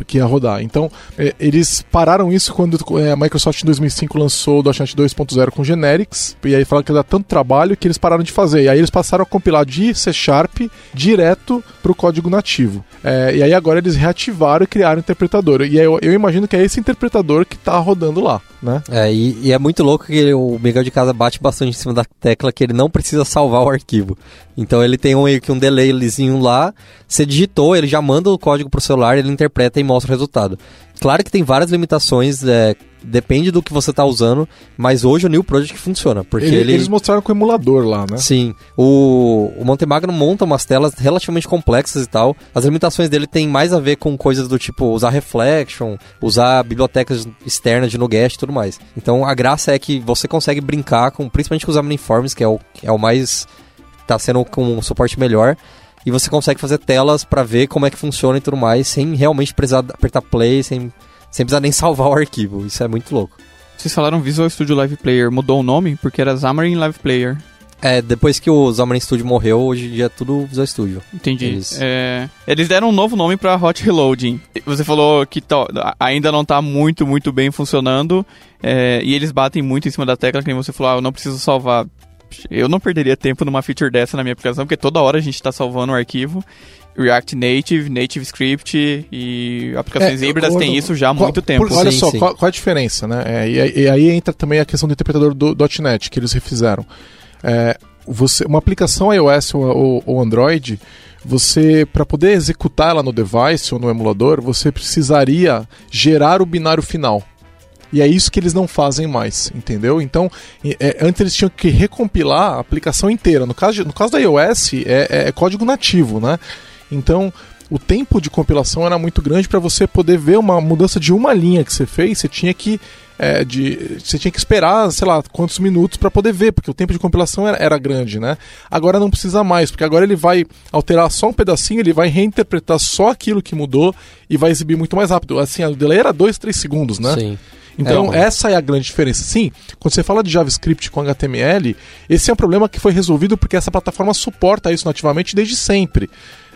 Que ia rodar. Então, é, eles pararam isso quando é, a Microsoft em 2005 lançou o .NET 2.0 com Generics, e aí falaram que dá tanto trabalho que eles pararam de fazer. E aí eles passaram a compilar de C Sharp direto para o código nativo. É, e aí agora eles reativaram e criaram o interpretador. E aí eu, eu imagino que é esse interpretador que tá rodando lá, né? É, e, e é muito louco que ele- o Miguel de Casa bate bastante em cima da tecla que ele não precisa salvar o arquivo. Então ele tem um, um delayzinho lá, você digitou, ele já manda o código pro celular, ele interpreta e mostra o resultado. Claro que tem várias limitações, é, depende do que você tá usando, mas hoje o New Project funciona, porque Ele- ele... Eles mostraram com o emulador lá, né? Sim, o, o Montemagno monta umas telas relativamente complexas e tal. As limitações dele tem mais a ver com coisas do tipo usar reflection, usar bibliotecas externas de Nuget e tudo mais. Então a graça é que você consegue brincar com, principalmente com os Omniforms, que é o, é o mais. tá sendo com um suporte melhor. E você consegue fazer telas pra ver como é que funciona e tudo mais, sem realmente precisar apertar play, sem, sem precisar nem salvar o arquivo. Isso é muito louco. Vocês falaram Visual Studio Live Player, mudou o nome? Porque era Xamarin Live Player. É, depois que o Xamarin Studio morreu, hoje em dia é tudo Visual Studio. Entendi. Eles- É, eles deram um novo nome pra Hot Reloading. Você falou que ainda não tá muito, muito bem funcionando. é, e eles batem muito em cima da tecla, que nem você falou, ah, eu não preciso salvar. Eu não perderia tempo numa feature dessa na minha aplicação, porque toda hora a gente tá salvando o arquivo. React Native, Native Script e aplicações É, híbridas têm isso já há Qual- muito tempo. por- olha Sim, só, sim. Qual, qual a diferença, né? É, e, e aí entra também a questão do interpretador do .NET que eles refizeram. É, você, uma aplicação iOS ou, ou- ou Android, você para poder executar ela no device ou no emulador, você precisaria gerar o binário final. E é isso que eles não fazem mais, entendeu? Então, é, antes eles tinham que recompilar a aplicação inteira. No caso, no caso da iOS, é, é- é código nativo, né? Então, o tempo de compilação era muito grande para você poder ver uma mudança de uma linha que você fez. Você tinha que é, de, você tinha que esperar, sei lá, quantos minutos para poder ver, porque o tempo de compilação era, era grande, né? Agora não precisa mais, porque agora ele vai alterar só um pedacinho, ele vai reinterpretar só aquilo que mudou e vai exibir muito mais rápido. Assim, o delay era 2, 3 segundos, né? Sim. Então, É, essa é a grande diferença. Sim, quando você fala de JavaScript com HTML, esse é um problema que foi resolvido porque essa plataforma suporta isso nativamente desde sempre.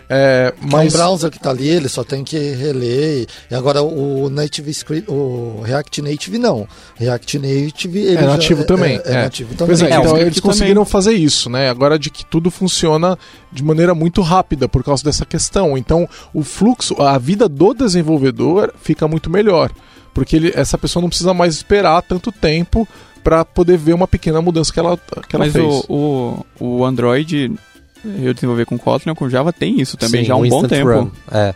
É, Mas... mas um browser que tá ali, ele só tem que reler. E agora o Native Script, o React Native não. React Native ele é já nativo também. É, é nativo também. Pois é, É, então eles conseguiram fazer isso, né? Agora de que tudo funciona de maneira muito rápida por causa dessa questão. Então, o fluxo, a vida do desenvolvedor fica muito melhor, porque ele, essa pessoa não precisa mais esperar tanto tempo para poder ver uma pequena mudança que ela, que ela Mas fez. o, o, o Android, eu desenvolver com Kotlin ou com Java, tem isso também Sim, já há um bom tempo. Run. É.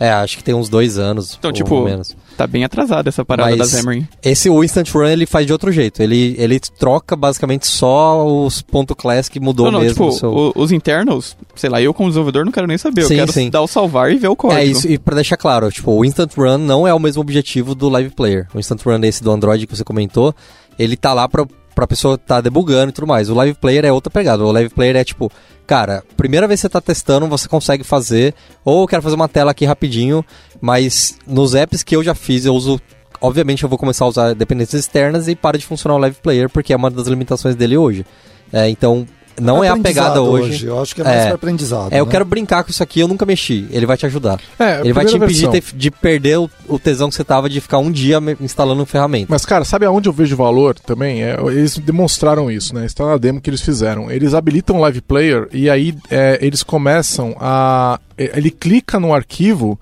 É, acho que tem uns dois anos. Então, tipo, menos. Tá bem atrasada essa parada Mas- da Xamarin. Esse o Instant Run ele faz de outro jeito. Ele, ele troca basicamente só os ponto class que mudou Não, não, mesmo. tipo, seu... o- os internals, sei lá, eu como desenvolvedor não quero nem saber. Sim, eu quero sim. dar o salvar e ver o código. É isso, e pra deixar claro, tipo, o Instant Run não é o mesmo objetivo do Live Player. O Instant Run desse do Android que você comentou, ele tá lá pra, pra pessoa tá debugando e tudo mais. O Live Player é outra pegada. O Live Player é tipo, cara, primeira vez que você tá testando, você consegue fazer, ou eu quero fazer uma tela aqui rapidinho, mas nos apps que eu já fiz, eu uso. Obviamente eu vou começar a usar dependências externas e para de funcionar o Live Player, porque é uma das limitações dele hoje. É, então, não é a pegada aprendizado hoje. Eu acho que é mais É. aprendizado. É, eu né? quero brincar com isso aqui, eu nunca mexi. Ele vai te ajudar. É, Ele vai te impedir de, de perder o, o tesão que você tava de ficar um dia me- instalando ferramenta. Mas, cara, sabe aonde eu vejo valor também? É, eles demonstraram isso, né? Está na demo que eles fizeram. Eles habilitam o Live Player e aí é, eles começam a. é, Ele clica no arquivo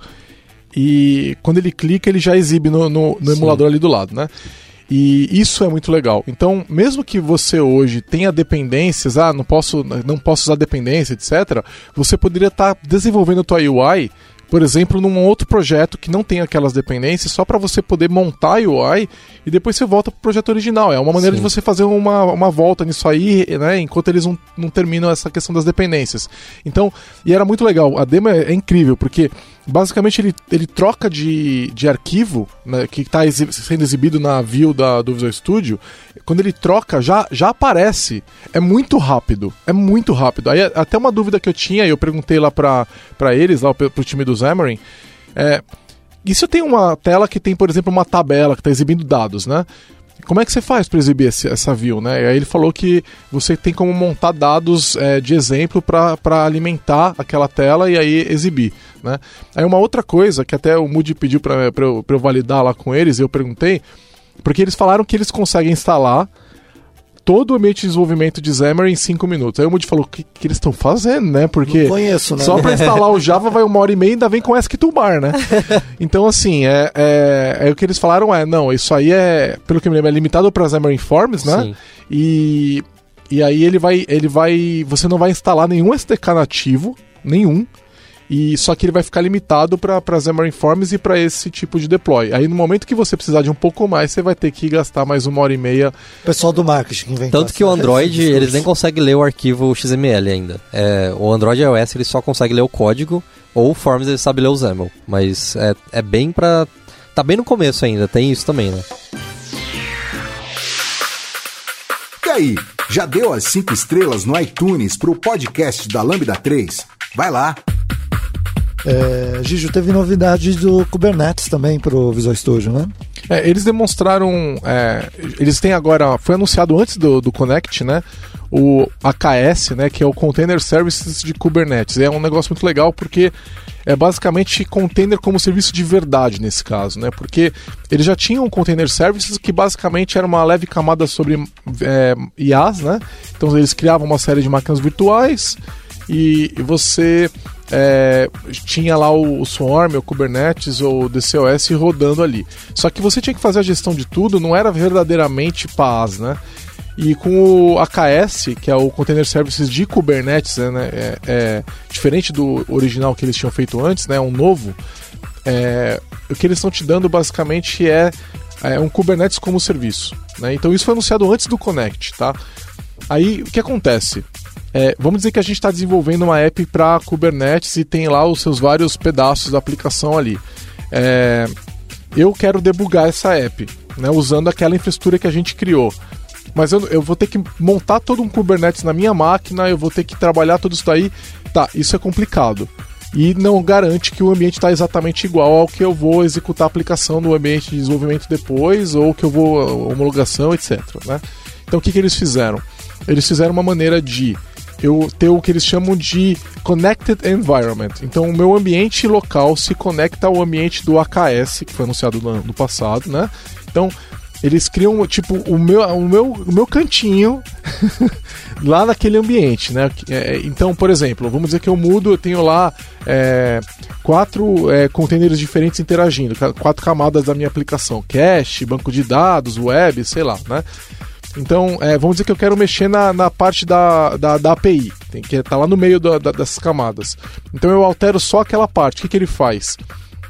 e quando ele clica, ele já exibe no, no- no emulador ali do lado, né? E isso é muito legal. Então, mesmo que você hoje tenha dependências, ah, não posso, não posso usar dependência, etc., você poderia estar desenvolvendo a tua UI, por exemplo, num outro projeto que não tem aquelas dependências, só para você poder montar a UI e depois você volta pro projeto original. É uma maneira Sim. de você fazer uma, uma volta nisso aí, né, enquanto eles não, não terminam essa questão das dependências. Então, e era muito legal. A demo é, é incrível, porque basicamente ele, ele troca de, de arquivo né, que está sendo exibido na view da, do Visual Studio. Quando ele troca, já, já aparece. É muito rápido. É muito rápido. Aí até uma dúvida que eu tinha, eu perguntei lá para eles, lá pro, pro time do Xamarin, é. E se eu tenho uma tela que tem, por exemplo, uma tabela que está exibindo dados, né? Como é que você faz para exibir esse- essa view, né? E aí ele falou que você tem como montar dados é, de exemplo para alimentar aquela tela e aí exibir, né? Aí uma outra coisa que até o Moody pediu para eu, eu validar lá com eles, eu perguntei, porque eles falaram que eles conseguem instalar todo o ambiente de desenvolvimento de Xamarin em 5 minutos. Aí o Moody falou, o que, que eles estão fazendo, né? Porque Não conheço, né? só para instalar o Java vai uma hora e meia e ainda vem com ESC Toolbar, né? então, assim, é, é, é o que eles falaram é, não, isso aí é, pelo que eu me lembro, é limitado para Xamarin Forms, né? Sim. E, e aí ele vai, ele vai, você não vai instalar nenhum SDK nativo, nenhum, e só que ele vai ficar limitado para Xamarin Forms e para esse tipo de deploy. Aí no momento que você precisar de um pouco mais, você vai ter que gastar mais uma hora e meia. O pessoal do marketing inventou Tanto que o Android, eles nem conseguem ler o arquivo XML ainda. É, o Android iOS, ele só consegue ler o código, ou o Forms ele sabe ler o XAML. Mas é, é bem pra... Tá bem no começo ainda, tem isso também, né? E aí, já deu as 5 estrelas no iTunes pro podcast da Lambda 3? Vai lá! É, Gijo, teve novidade do Kubernetes também pro Visual Studio, né? É, eles demonstraram. é, eles têm agora. Foi anunciado antes do, do Connect, né? O AKS, né? Que é o Container Services de Kubernetes. É um negócio muito legal porque é basicamente container como serviço de verdade nesse caso, né? Porque eles já tinham Container Services que basicamente era uma leve camada sobre é, IaaS, né? Então eles criavam uma série de máquinas virtuais e você é, tinha lá o, o Swarm, o Kubernetes ou o DCOS rodando ali. Só que você tinha que fazer a gestão de tudo, não era verdadeiramente PaaS, né? E com o AKS, que é o Container Services de Kubernetes, né, é, é diferente do original que eles tinham feito antes, né, um novo, é, o que eles estão te dando basicamente é, é um Kubernetes como serviço. Né? Então isso foi anunciado antes do Connect, tá? Aí o que acontece? É, vamos dizer que a gente está desenvolvendo uma app para Kubernetes e tem lá os seus vários pedaços da aplicação ali. É, eu quero debugar essa app, né, usando aquela infraestrutura que a gente criou. Mas eu, eu vou ter que montar todo um Kubernetes na minha máquina, eu vou ter que trabalhar tudo isso daí. Tá, isso é complicado. E não garante que o ambiente está exatamente igual ao que eu vou executar a aplicação no ambiente de desenvolvimento depois, ou que eu vou homologação, etc. Né? Então o que, que eles fizeram? Eles fizeram uma maneira de eu ter o que eles chamam de Connected Environment. Então, o meu ambiente local se conecta ao ambiente do AKS, que foi anunciado no, no passado, né? Então, eles criam, tipo, o meu, o meu, o meu cantinho lá naquele ambiente, né? É, então, por exemplo, vamos dizer que eu mudo, eu tenho lá é, quatro é, containers diferentes interagindo, quatro camadas da minha aplicação: cache, banco de dados, web, sei lá, né? Então, é, vamos dizer que eu quero mexer na, na parte da, da, da API, tem que estar lá no meio da- da- dessas camadas. Então eu altero só aquela parte. O que, que ele faz?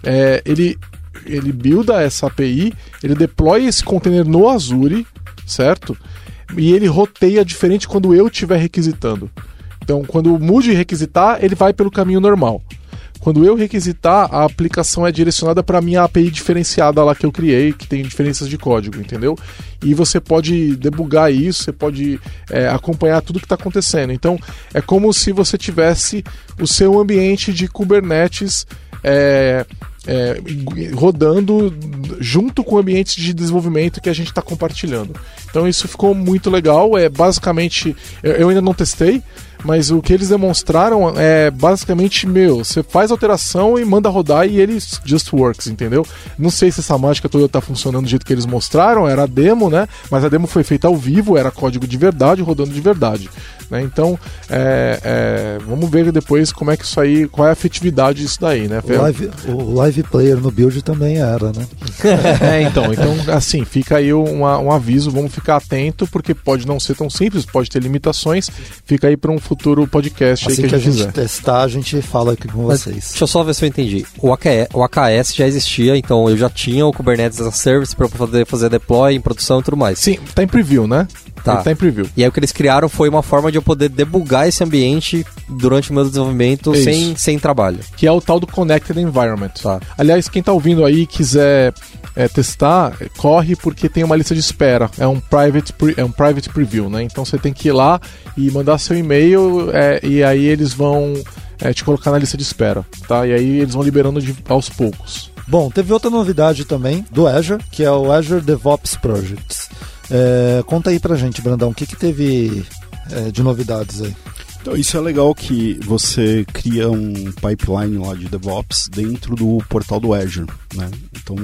É, ele, ele builda essa API, ele deploy esse container no Azure, certo? E ele roteia diferente quando eu estiver requisitando. Então, quando Moody requisitar, ele vai pelo caminho normal. Quando eu requisitar, a aplicação é direcionada para a minha API diferenciada lá que eu criei, que tem diferenças de código, entendeu? E você pode debugar isso, você pode é, acompanhar tudo que está acontecendo. Então, é como se você tivesse o seu ambiente de Kubernetes é, é, rodando junto com ambientes de desenvolvimento que a gente está compartilhando. Então isso ficou muito legal. É basicamente, eu, eu ainda não testei, mas o que eles demonstraram é basicamente meu. Você faz alteração e manda rodar e ele just works, entendeu? Não sei se essa mágica toda tá funcionando do jeito que eles mostraram. Era a demo, né? Mas a demo foi feita ao vivo, era código de verdade rodando de verdade. Né? Então, é, é, vamos ver depois como é que isso aí, qual é a efetividade disso daí, né? O live, o live player no build também era, né? É, então, então, assim, fica aí um, um aviso, vamos ficar atento, porque pode não ser tão simples, pode ter limitações. Fica aí para um futuro podcast Assim aí que, a gente fizer. testar, a gente fala aqui com Mas vocês. Deixa eu só ver se eu entendi. O, AKE o AKS já existia, então eu já tinha o Kubernetes as a Service para poder fazer deploy em produção e tudo mais. Sim, tá em preview, né? Tá. Ele tá em preview. E aí o que eles criaram foi uma forma de eu poder debugar esse ambiente durante o meu desenvolvimento Isso. sem, sem trabalho. Que é o tal do Connected Environment. Tá. Aliás, quem tá ouvindo aí e quiser é, testar, é, corre porque tem uma lista de espera. É um private, pre- é um private preview, né? Então você tem que ir lá e mandar seu e-mail é, e aí eles vão é, te colocar na lista de espera, tá? E aí eles vão liberando de, aos poucos. Bom, teve outra novidade também do Azure, que é o Azure DevOps Projects. É, conta aí pra gente, Brandão, o que, que teve é, de novidades aí? Então, isso é legal que você cria um pipeline lá de DevOps dentro do portal do Azure, né? Então,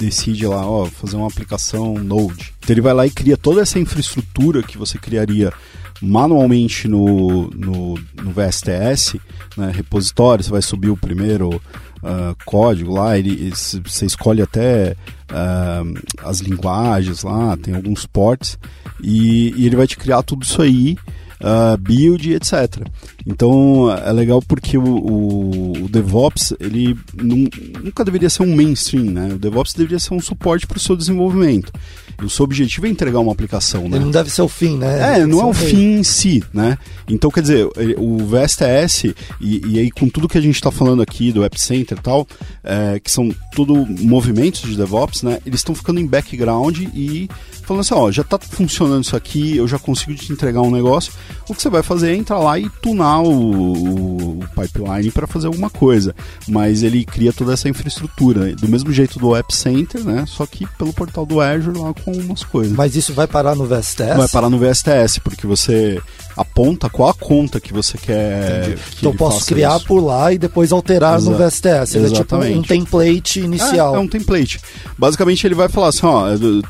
decide lá, ó, fazer uma aplicação Node. Então ele vai lá e cria toda essa infraestrutura que você criaria manualmente no, no, no VSTS, né, repositório, você vai subir o primeiro uh, código lá, ele, você escolhe até uh, as linguagens lá, tem alguns ports, e, e ele vai te criar tudo isso aí uh, build, etc. Então é legal porque o, o, o DevOps ele nunca deveria ser um mainstream, né? O DevOps deveria ser um suporte para o seu desenvolvimento. E o seu objetivo é entregar uma aplicação, né? Ele não deve ser o fim, né? É, não é o fim em si, né? Então, quer dizer, o VSTS, e, e aí com tudo que a gente está falando aqui do App Center e tal, é, que são tudo movimentos de DevOps, né? Eles estão ficando em background e falando assim, ó, já está funcionando isso aqui, eu já consigo te entregar um negócio. O que você vai fazer é entrar lá e tunar o, o pipeline para fazer alguma coisa. Mas ele cria toda essa infraestrutura, do mesmo jeito do App Center, né? Só que pelo portal do Azure lá com umas coisas. Mas isso vai parar no VSTS? Vai parar no VSTS, porque você aponta qual a conta que você quer. Que então eu posso criar isso. por lá e depois alterar Exa no VSTS. Ele Exatamente. é tipo um template inicial. É, é, um template. Basicamente ele vai falar assim, ó,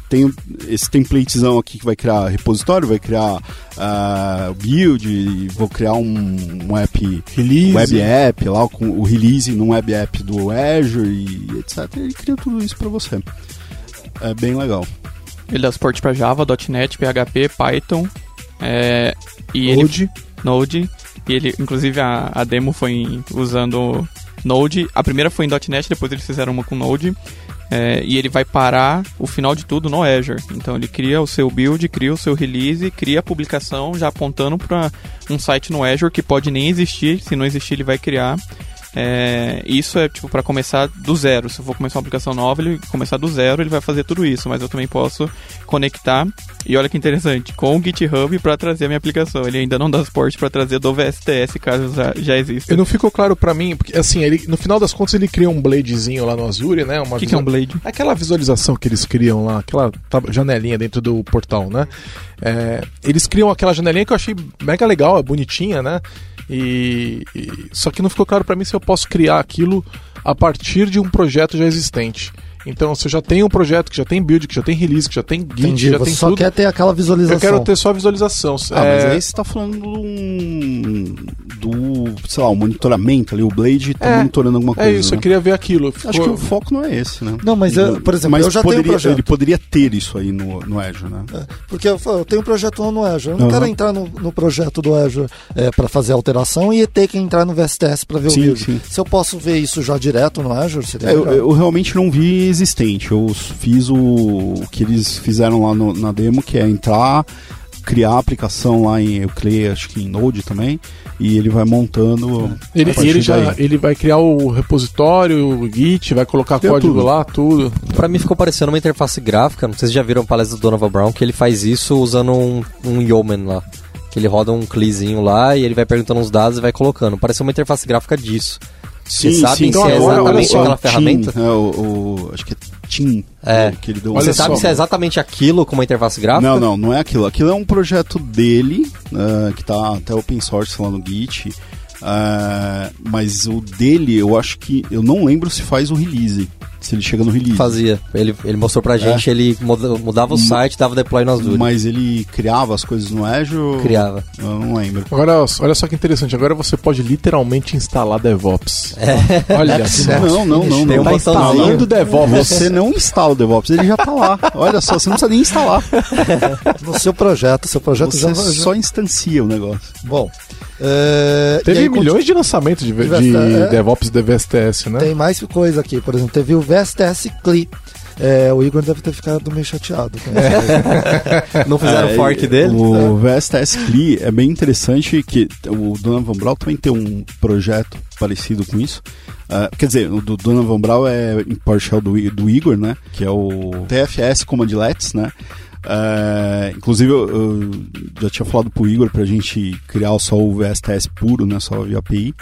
tem esse templatezão aqui que vai criar repositório, vai criar uh, build, vou criar um, um app, release. web app lá, com o release num web app do Azure e etc. Ele cria tudo isso para você. É bem legal. Ele dá suporte para Java, .NET, PHP, Python, é, e Node. Ele, Node. E ele, inclusive, a, a demo foi usando Node. A primeira foi em .NET, depois eles fizeram uma com Node. É, e ele vai parar o final de tudo no Azure. Então ele cria o seu build, cria o seu release, cria a publicação já apontando para um site no Azure que pode nem existir. Se não existir, ele vai criar. É, isso é tipo para começar do zero. Se eu for começar uma aplicação nova, ele começar do zero, ele vai fazer tudo isso. Mas eu também posso conectar. E olha que interessante, com o GitHub para trazer a minha aplicação. Ele ainda não dá suporte para trazer do VSTS, caso já, já exista. Eu não ficou claro para mim, porque assim, ele, no final das contas ele cria um bladezinho lá no Azure, né? O que, que é um blade? Aquela visualização que eles criam lá, aquela janelinha dentro do portal, né? É, eles criam aquela janelinha que eu achei mega legal, é bonitinha, né? E, e só que não ficou claro para mim se eu posso criar aquilo a partir de um projeto já existente. Então, você já tem um projeto que já tem build, que já tem release, que já tem Git, Entendi, já você tem só tudo. quer ter aquela visualização. Eu quero ter só a visualização. Ah, é... mas aí você está falando do, do, sei lá, o monitoramento ali, o Blade está é, monitorando alguma é coisa. É isso, né? eu queria ver aquilo. Ficou... Acho que o foco não é esse, né? Não, mas, eu, por exemplo, mas eu já poderia, tenho um projeto. Ele poderia ter isso aí no, no Azure, né? É, porque eu, eu, tenho um projeto lá no Azure. Eu não uhum. quero entrar no, no, projeto do Azure é, para fazer alteração e ter que entrar no VSTS para ver sim, o build. Sim. Se eu posso ver isso já direto no Azure, seria é, eu, eu, realmente não vi existente. Eu fiz o, o que eles fizeram lá no, na demo, que é entrar, criar a aplicação lá em, eu criei acho que em Node também, e ele vai montando. Ele, ele já ele vai criar o repositório, o Git, vai colocar Tem código tudo. lá, tudo. Para mim ficou parecendo uma interface gráfica, não sei se já viram a palestra do Donovan Brown, que ele faz isso usando um, um Yeoman lá. Que ele roda um clizinho lá e ele vai perguntando os dados e vai colocando. Parece uma interface gráfica disso. Sim, Você sabe sim, então, se é exatamente aquela ferramenta? É, o, o, acho que é Team. É. Que ele deu Você sabe só, se é exatamente aquilo com uma interface gráfica? Não, não, não é aquilo. Aquilo é um projeto dele, uh, que tá até open source lá no Git. Uh, mas o dele, eu acho que. Eu não lembro se faz o release se ele chega no release. Fazia. Ele, ele mostrou pra gente, é. ele mudava o site, dava deploy no Azure. Mas ele criava as coisas no Azure? Criava. Eu não lembro. Agora, olha só que interessante, agora você pode literalmente instalar DevOps. É. Olha só. Não, não, não. Tem não. Tá instalando DevOps. Você não instala o DevOps, ele já tá lá. Olha só, você não precisa nem instalar. No seu projeto, seu projeto você já... só instancia o negócio. Bom, é, teve aí, milhões de lançamentos de, de, de é, DevOps e VSTS, né? Tem mais coisa aqui, por exemplo, teve o VSTS CLI. É, o Igor deve ter ficado meio chateado. Não fizeram é, fork dele? O VSTS CLI é bem interessante que o Donovan Braun também tem um projeto parecido com isso. Uh, quer dizer, o do Donovan Braun é em PowerShell do, do Igor, né? Que é o TFS Commandlets, né? Uh, inclusive, eu, eu, já tinha falado pro Igor pra gente criar só o VSTS puro, né? Só via API.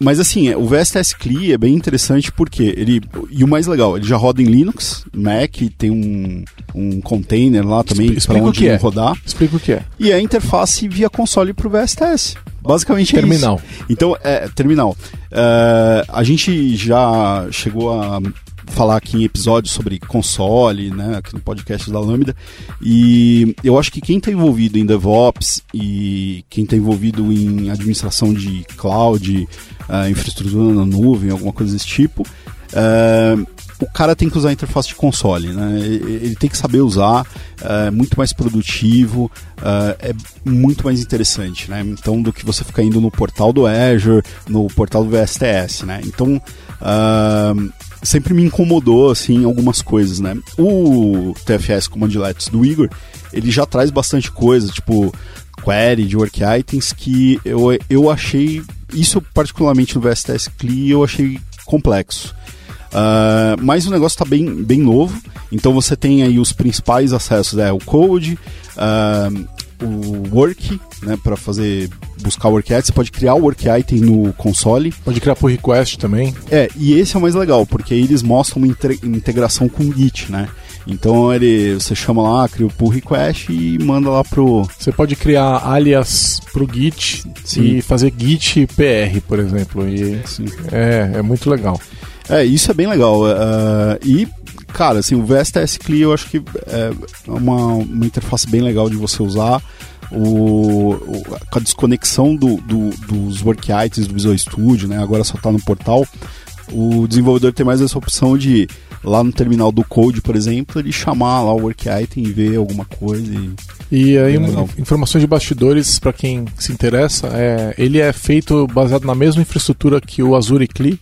Mas assim, o VSTS CLI é bem interessante porque ele. E o mais legal, ele já roda em Linux, Mac, tem um, um container lá também para onde é. rodar. Explica o que é. E é a interface via console para o VSTS. Basicamente terminal. é isso. Então, é terminal. Uh, a gente já chegou a falar aqui em episódios sobre console, né, aqui no podcast da Lambda. E eu acho que quem está envolvido em DevOps e quem está envolvido em administração de cloud, uh, infraestrutura na nuvem, alguma coisa desse tipo, uh, o cara tem que usar a interface de console, né? Ele tem que saber usar, é muito mais produtivo, é muito mais interessante, né? Então, do que você ficar indo no portal do Azure, no portal do VSTS, né? Então, uh, sempre me incomodou, assim, algumas coisas, né? O TFS Command do Igor, ele já traz bastante coisa, tipo query de work items que eu, eu achei, isso particularmente no VSTS CLI, eu achei complexo. Uh, mas o negócio está bem, bem novo, então você tem aí os principais acessos, é o code, uh, o work, né, para fazer buscar o work item, você pode criar o work item no console. Pode criar por request também. É, e esse é o mais legal, porque aí eles mostram uma integração com o Git, né? Então ele, você chama lá, cria o pull request e manda lá pro. Você pode criar alias pro Git Sim. e fazer Git PR, por exemplo. E Sim. É, é muito legal. É, isso é bem legal. Uh, e, cara, assim, o VSTS CLI eu acho que é uma, uma interface bem legal de você usar. O, o, a desconexão do, do, dos work items do Visual Studio, né? Agora só está no portal. O desenvolvedor tem mais essa opção de lá no terminal do code, por exemplo, ele chamar lá o work item e ver alguma coisa. E, e aí, um, informações de bastidores para quem se interessa, é, ele é feito baseado na mesma infraestrutura que o Azure CLI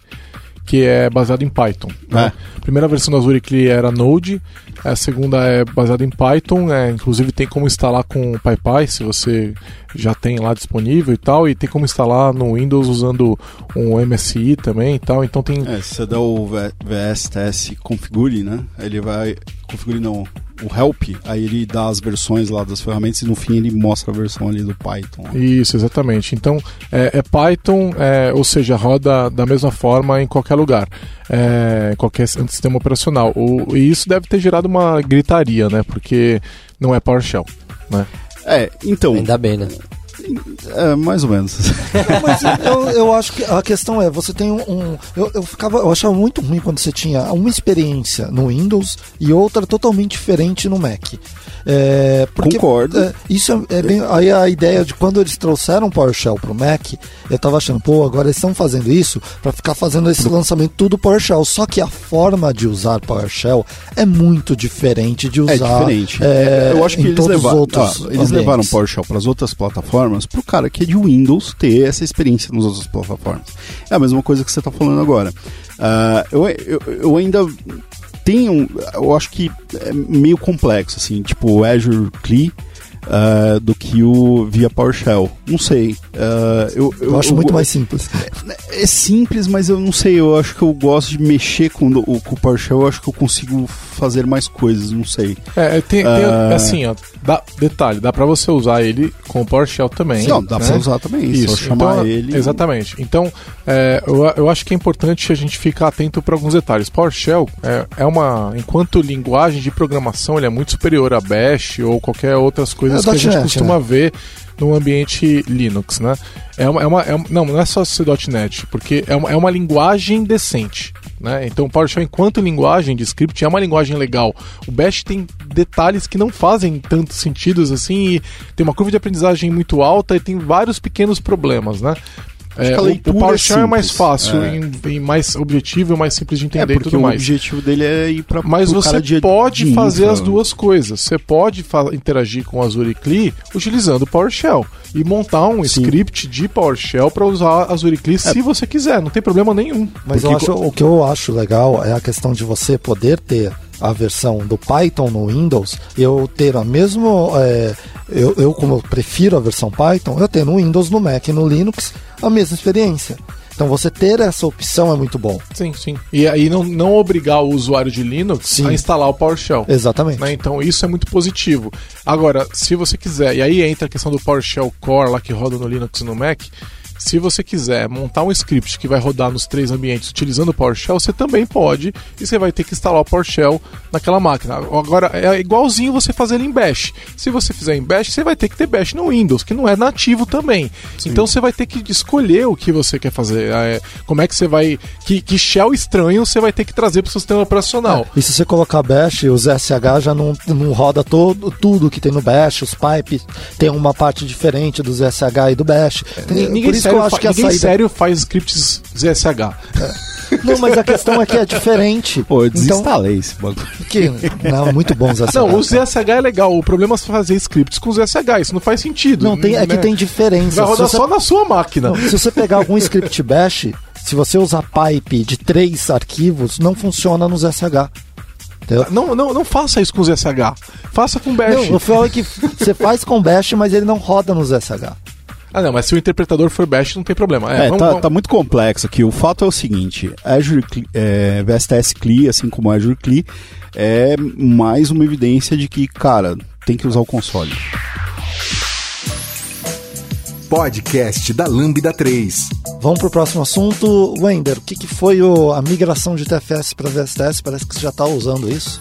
que é baseado em Python. Né? É. A primeira versão do Azure CLI era Node, a segunda é baseada em Python, é, inclusive tem como instalar com o PyPy, se você já tem lá disponível e tal, e tem como instalar no Windows usando um MSI também e tal, então tem... É, se você dá o VSTS configure, né, ele vai... configure não, o help, aí ele dá as versões lá das ferramentas e no fim ele mostra a versão ali do Python. Isso, exatamente. Então é, é Python, é, ou seja, roda da mesma forma em qualquer lugar, é, em qualquer sistema operacional. O, e isso deve ter gerado uma gritaria, né? Porque não é PowerShell, né? É, então. Ainda bem, né? É, mais ou menos. Mas eu, eu acho que a questão é, você tem um. um eu, eu, ficava, eu achava muito ruim quando você tinha uma experiência no Windows e outra totalmente diferente no Mac. É, porque, Concordo. É, isso é, é, bem. Aí a ideia de quando eles trouxeram o PowerShell pro Mac, eu tava achando, pô, agora eles estão fazendo isso para ficar fazendo esse lançamento tudo PowerShell. Só que a forma de usar PowerShell é muito diferente de usar. É diferente. É, eu acho que eles, levar, ah, eles levaram PowerShell para as outras plataformas pro cara que é de Windows ter essa experiência nas outras plataformas. É a mesma coisa que você está falando agora. Uh, eu, eu, eu ainda um. Eu acho que é meio complexo, assim, tipo o Azure CLI. Uh, do que o via PowerShell. Não sei. Uh, eu, eu, eu, acho eu, muito mais simples. É, é, simples, mas eu não sei. Eu acho que eu gosto de mexer com o, com o PowerShell. Eu acho que eu consigo fazer mais coisas. Não sei. É, tem, tem uh, assim, ó. Dá, detalhe, dá para você usar ele com o PowerShell também. Não, dá né? pra usar também. Isso. Chamar então, ele. Exatamente. Então, é, eu, eu acho que é importante a gente ficar atento para alguns detalhes. PowerShell é, é uma. Enquanto linguagem de programação, ele é muito superior a Bash ou qualquer outras coisas coisas que a gente costuma né? ver no ambiente Linux, né? É uma, é uma, é, não, não é só ser .NET, porque é uma, é uma linguagem decente. Né? Então, o PowerShell, enquanto linguagem de script, é uma linguagem legal. O Bash tem detalhes que não fazem tantos sentidos assim, e tem uma curva de aprendizagem muito alta e tem vários pequenos problemas, né? É, o, o PowerShell é, é, mais fácil é. e, mais objetivo, mais simples de entender é, e tudo mais. O objetivo dele é ir para Mas você pode fazer as duas coisas. Você pode interagir com o Azure CLI utilizando o PowerShell e montar um Sim. script de PowerShell para usar Azure CLI é. se você quiser, não tem problema nenhum. Mas Porque... eu acho, o que eu acho legal é a questão de você poder ter a versão do Python no Windows, eu ter a mesma. É, eu, eu, como eu prefiro a versão Python, eu tenho no Windows, no Mac e no Linux a mesma experiência. Então você ter essa opção é muito bom. Sim, sim. E aí não, não obrigar o usuário de Linux sim. a instalar o PowerShell. Exatamente. Né? Então isso é muito positivo. Agora, se você quiser, e aí entra a questão do PowerShell Core lá que roda no Linux e no Mac, se você quiser montar um script que vai rodar nos três ambientes utilizando o PowerShell, você também pode e você vai ter que instalar o PowerShell naquela máquina. Agora, é igualzinho você fazer ele em Bash. Se você fizer em Bash, você vai ter que ter Bash no Windows, que não é nativo também. Sim. Então você vai ter que escolher o que você quer fazer. É, como é que você vai. Que, que shell estranho você vai ter que trazer para o sistema operacional. É, e se você colocar Bash, os SH já não, não roda todo, tudo que tem no Bash, os pipes tem uma parte diferente dos SH e do Bash. Ninguém sério, eu acho que ninguém saída... sério faz scripts ZSH. É. Não, mas a questão é que é diferente. Pô, eu desinstalei então, esse bagulho. Que, não, muito bom ZSH. Não, o ZSH é legal. O problema é fazer scripts com ZSH. Isso não faz sentido. Não, tem, é que né? tem diferença. Vai rodar só na sua máquina. Não, se você pegar algum script bash, se você usar pipe de três arquivos, não funciona nos ZSH. Não, não, não faça isso com ZSH. Faça com Bash. Não, o falo é que você faz com Bash, mas ele não roda nos ZSH. Ah, não, mas se o interpretador for Bash, não tem problema. É, é vamos, tá, vamos... tá, muito complexo aqui. O fato é o seguinte: Azure é, VSTS CLI, assim como Azure CLI, é mais uma evidência de que, cara, tem que usar o console. Podcast da Lambda 3. Vamos para o próximo assunto. Wender, o que, que foi o, a migração de TFS para VSTS? Parece que você já está usando isso.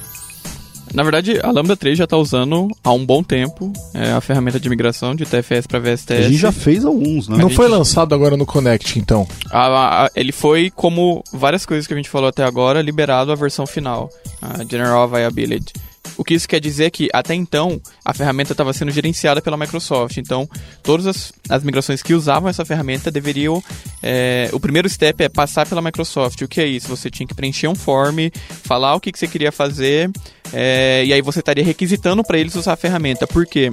Na verdade, a Lambda 3 já está usando há um bom tempo é, a ferramenta de migração de TFS para VSTS. A gente já fez alguns, né? Não gente... foi lançado agora no Connect, então? A, a, ele foi, como várias coisas que a gente falou até agora, liberado a versão final, a General Availability. O que isso quer dizer é que, até então, a ferramenta estava sendo gerenciada pela Microsoft. Então, todas as, as migrações que usavam essa ferramenta deveriam. É, o primeiro step é passar pela Microsoft. O que é isso? Você tinha que preencher um form, falar o que, que você queria fazer, é, e aí você estaria requisitando para eles usar a ferramenta. Por quê?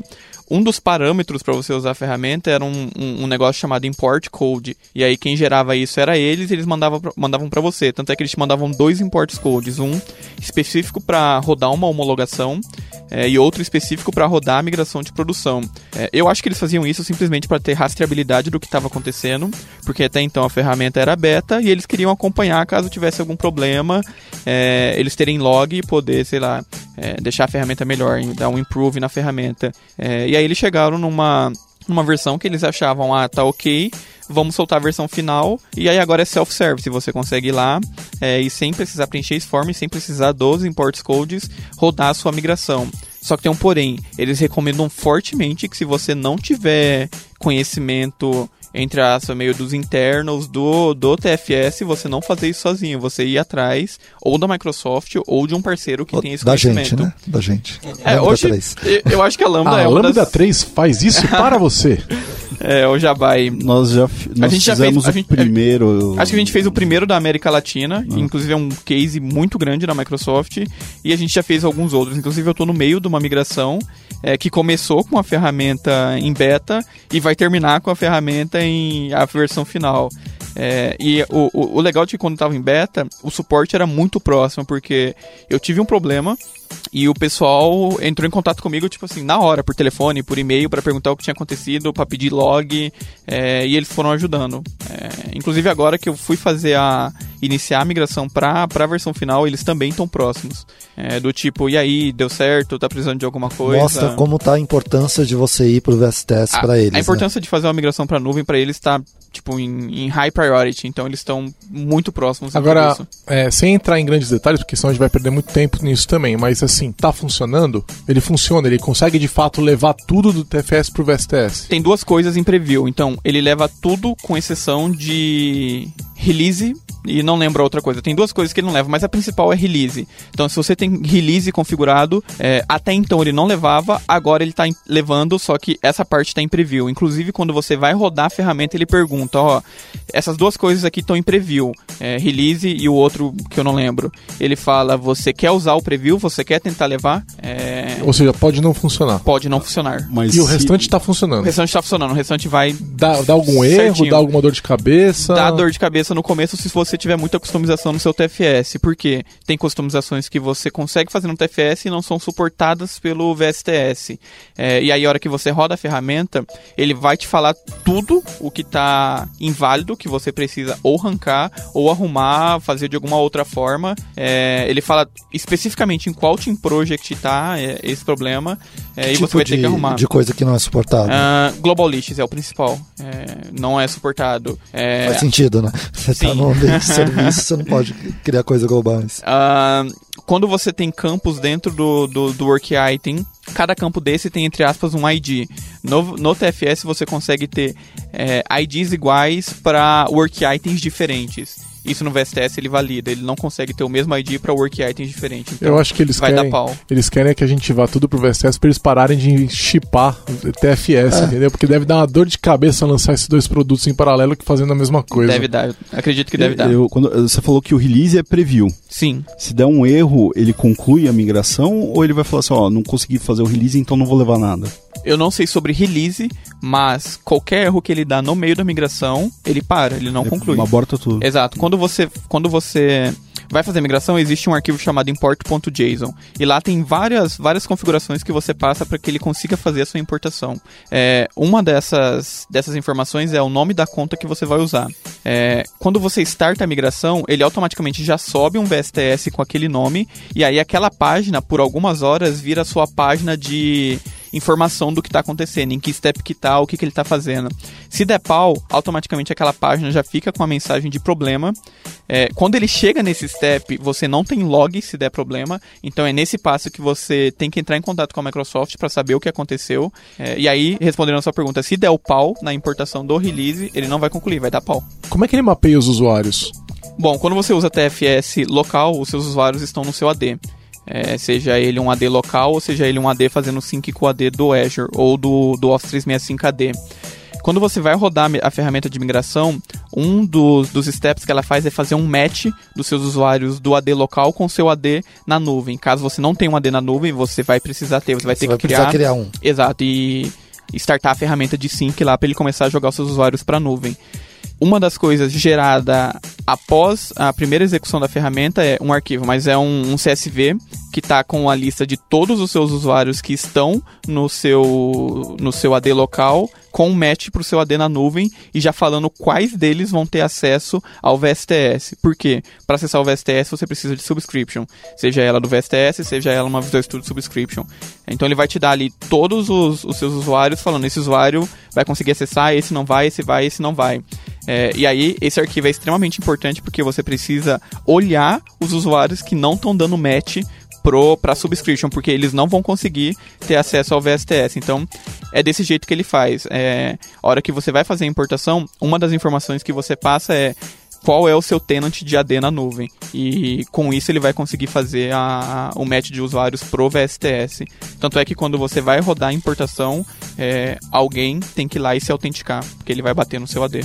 Um dos parâmetros para você usar a ferramenta era um, um, um, negócio chamado import code. E aí quem gerava isso era eles, e eles mandavam mandavam para você. Tanto é que eles te mandavam dois import codes, um específico para rodar uma homologação é, e outro específico para rodar a migração de produção. É, eu acho que eles faziam isso simplesmente para ter rastreabilidade do que estava acontecendo, porque até então a ferramenta era beta e eles queriam acompanhar caso tivesse algum problema, é, eles terem log e poder, sei lá, é, deixar a ferramenta melhor, dar um improve na ferramenta. É, e aí eles chegaram numa, numa versão que eles achavam, ah, tá ok, vamos soltar a versão final. E aí agora é self-service, você consegue ir lá é, e sem precisar preencher esse form, sem precisar dos imports codes, rodar a sua migração. Só que tem um porém, eles recomendam fortemente que se você não tiver conhecimento entre aspas, meio dos internos do, do TFS, você não fazer isso sozinho, você ir atrás ou da Microsoft ou de um parceiro que tem esse da conhecimento. Da gente, né? Da gente. É, hoje, 3. eu acho que a Lambda a é Lambda das... 3 faz isso para você. É, o Jabai. Nós já nós a gente já fizemos fez, o gente, primeiro. Acho que a gente fez o primeiro da América Latina, ah. inclusive é um case muito grande na Microsoft, e a gente já fez alguns outros. Inclusive eu estou no meio de uma migração é, que começou com a ferramenta em beta e vai terminar com a ferramenta em a versão final. É, e o, o, o, legal de quando estava em beta, o suporte era muito próximo, porque eu tive um problema e o pessoal entrou em contato comigo, tipo assim, na hora, por telefone, por e-mail, para perguntar o que tinha acontecido, para pedir log, é, e eles foram ajudando. É, inclusive agora que eu fui fazer a. iniciar a migração para a versão final, eles também estão próximos. É, do tipo, e aí, deu certo, tá precisando de alguma coisa. Mostra como tá a importância de você ir pro VSTS para eles. A importância né? de fazer uma migração para nuvem para eles está tipo, em, em, high priority, então eles estão muito próximos. Agora, é, sem entrar em grandes detalhes, porque senão a gente vai perder muito tempo nisso também, mas assim, tá funcionando? Ele funciona, ele consegue de fato levar tudo do TFS pro VSTS? Tem duas coisas em preview, então ele leva tudo com exceção de release e não lembro outra coisa. Tem duas coisas que ele não leva, mas a principal é release. Então, se você tem release configurado, é, até então ele não levava, agora ele está levando, só que essa parte está em preview. Inclusive, quando você vai rodar a ferramenta, ele pergunta: ó, essas duas coisas aqui estão em preview, é, release e o outro que eu não lembro. Ele fala: você quer usar o preview? Você quer tentar levar? É... Ou seja, pode não funcionar. Pode não funcionar. Mas e o restante está funcionando? O restante está funcionando. O restante vai. Dá, dá algum certinho. erro? Dá alguma dor de cabeça? Dá dor de cabeça no começo se você tiver muita customização no seu TFS, porque tem customizações que você consegue fazer no TFS e não são suportadas pelo VSTS. É, e aí, a hora que você roda a ferramenta, ele vai te falar tudo o que está inválido, que você precisa ou arrancar, ou arrumar, fazer de alguma outra forma. É, ele fala especificamente em qual Team Project está é, esse problema é, e tipo você vai de, ter que arrumar. de coisa que não é suportada. Ah, Global Lists é o principal. É, não é suportado. É, Faz sentido, né? Você tá no ambiente de serviço, você não pode criar coisas globais. Ah, quando você tem campos dentro do, do, do Work Item, cada campo desse tem, entre aspas, um ID. No, no TFS você consegue ter é, IDs iguais para Work Items diferentes. Isso no VSTS ele valida, ele não consegue ter o mesmo ID para Work Items diferentes. Então, Eu acho que eles vai querem. dar pau. Eles querem que a gente vá tudo pro VSTS pra eles pararem de chipar TFS, entendeu? Porque deve dar uma dor de cabeça lançar esses dois produtos em paralelo que fazendo a mesma coisa. Deve dar, eu acredito que deve dar. Eu- quando, você falou que o release é preview. Sim, Se der um erro, ele conclui a migração ou ele vai falar assim, ó, não consegui fazer o release, então não vou levar nada? eu não sei sobre release, mas qualquer erro que ele dá no meio da migração, ele para, ele não Ele conclui. Aborta tudo. Exato. Quando você, quando você vai fazer migração, existe um arquivo chamado import.json. E lá tem várias, várias configurações que você passa para que ele consiga fazer a sua importação. É, uma dessas, dessas informações é o nome da conta que você vai usar. É, quando você starta a migração, ele automaticamente já sobe um VSTS com aquele nome, e aí aquela página, por algumas horas, vira a sua página de informação do que está acontecendo, em que step que tá, o que, que ele está fazendo. Se der pau, automaticamente aquela página já fica com a mensagem de problema. É, quando ele chega nesse step, você não tem log se der problema. Então é nesse passo que você tem que entrar em contato com a Microsoft para saber o que aconteceu. É, e aí, respondendo a sua pergunta, se der o pau na importação do release, ele não vai concluir, vai dar pau. Como é que ele mapeia os usuários? Bom, quando você usa TFS local, os seus usuários estão no seu AD. É, seja ele um AD local ou seja ele um AD fazendo sync com o AD do Azure ou do, do Office 365 AD. Quando você vai rodar a ferramenta de migração, um dos, dos steps que ela faz é fazer um match dos seus usuários do AD local com seu AD na nuvem. Caso você não tenha um AD na nuvem, você vai precisar ter, você vai Você ter vai que criar criar um. Exato, e startar a ferramenta de sync lá para ele começar a jogar os seus usuários para a nuvem. Uma das coisas gerada após a primeira execução da ferramenta é um arquivo, mas é um, um CSV que está com a lista de todos os seus usuários que estão no seu, no seu AD local, com um match para o seu AD na nuvem e já falando quais deles vão ter acesso ao VSTS. Por quê? Para acessar o VSTS você precisa de subscription, seja ela do VSTS, seja ela uma Visual Studio Subscription. Então ele vai te dar ali todos os, os seus usuários falando esse usuário vai conseguir acessar, esse não vai, esse vai, esse não vai. É, e aí, esse arquivo é extremamente importante porque você precisa olhar os usuários que não estão dando match para subscription, porque eles não vão conseguir ter acesso ao VSTS. Então, é desse jeito que ele faz. É, a hora que você vai fazer a importação, uma das informações que você passa é qual é o seu tenant de AD na nuvem. E com isso ele vai conseguir fazer a, o match de usuários pro VSTS. Tanto é que quando você vai rodar a importação, é, alguém tem que ir lá e se autenticar, porque ele vai bater no seu AD.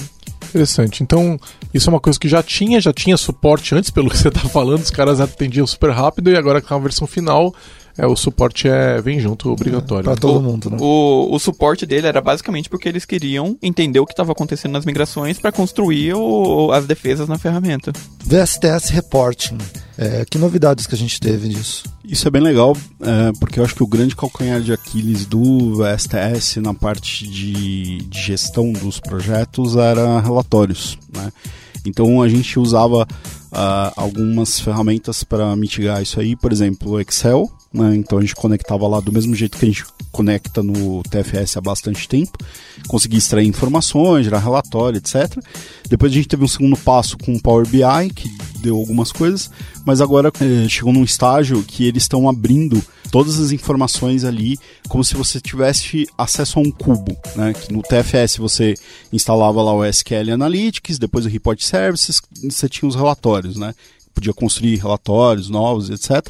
Interessante. Então, isso é uma coisa que já tinha, já tinha suporte antes, pelo que você está falando, os caras atendiam super rápido e agora com a versão final, é, o suporte é vem junto, obrigatório. Pra todo mundo, né? O, o suporte dele era basicamente porque eles queriam entender o que estava acontecendo nas migrações para construir o- as defesas na ferramenta. VSTS Reporting. É, que novidades que a gente teve disso? Isso é bem legal, é, porque eu acho que o grande calcanhar de Aquiles do STS na parte de, de gestão dos projetos era relatórios. Né? Então a gente usava ah, algumas ferramentas para mitigar isso aí, por exemplo, o Excel. Né? Então a gente conectava lá do mesmo jeito que a gente conecta no TFS há bastante tempo, conseguia extrair informações, gerar relatório, etc. Depois a gente teve um segundo passo com o Power BI, que deu algumas coisas, mas agora eh, chegou num estágio que eles estão abrindo todas as informações ali como se você tivesse acesso a um cubo, né? Que no TFS você instalava lá o SQL Analytics, depois o Report Services, você tinha os relatórios, né? Podia construir relatórios novos, etc.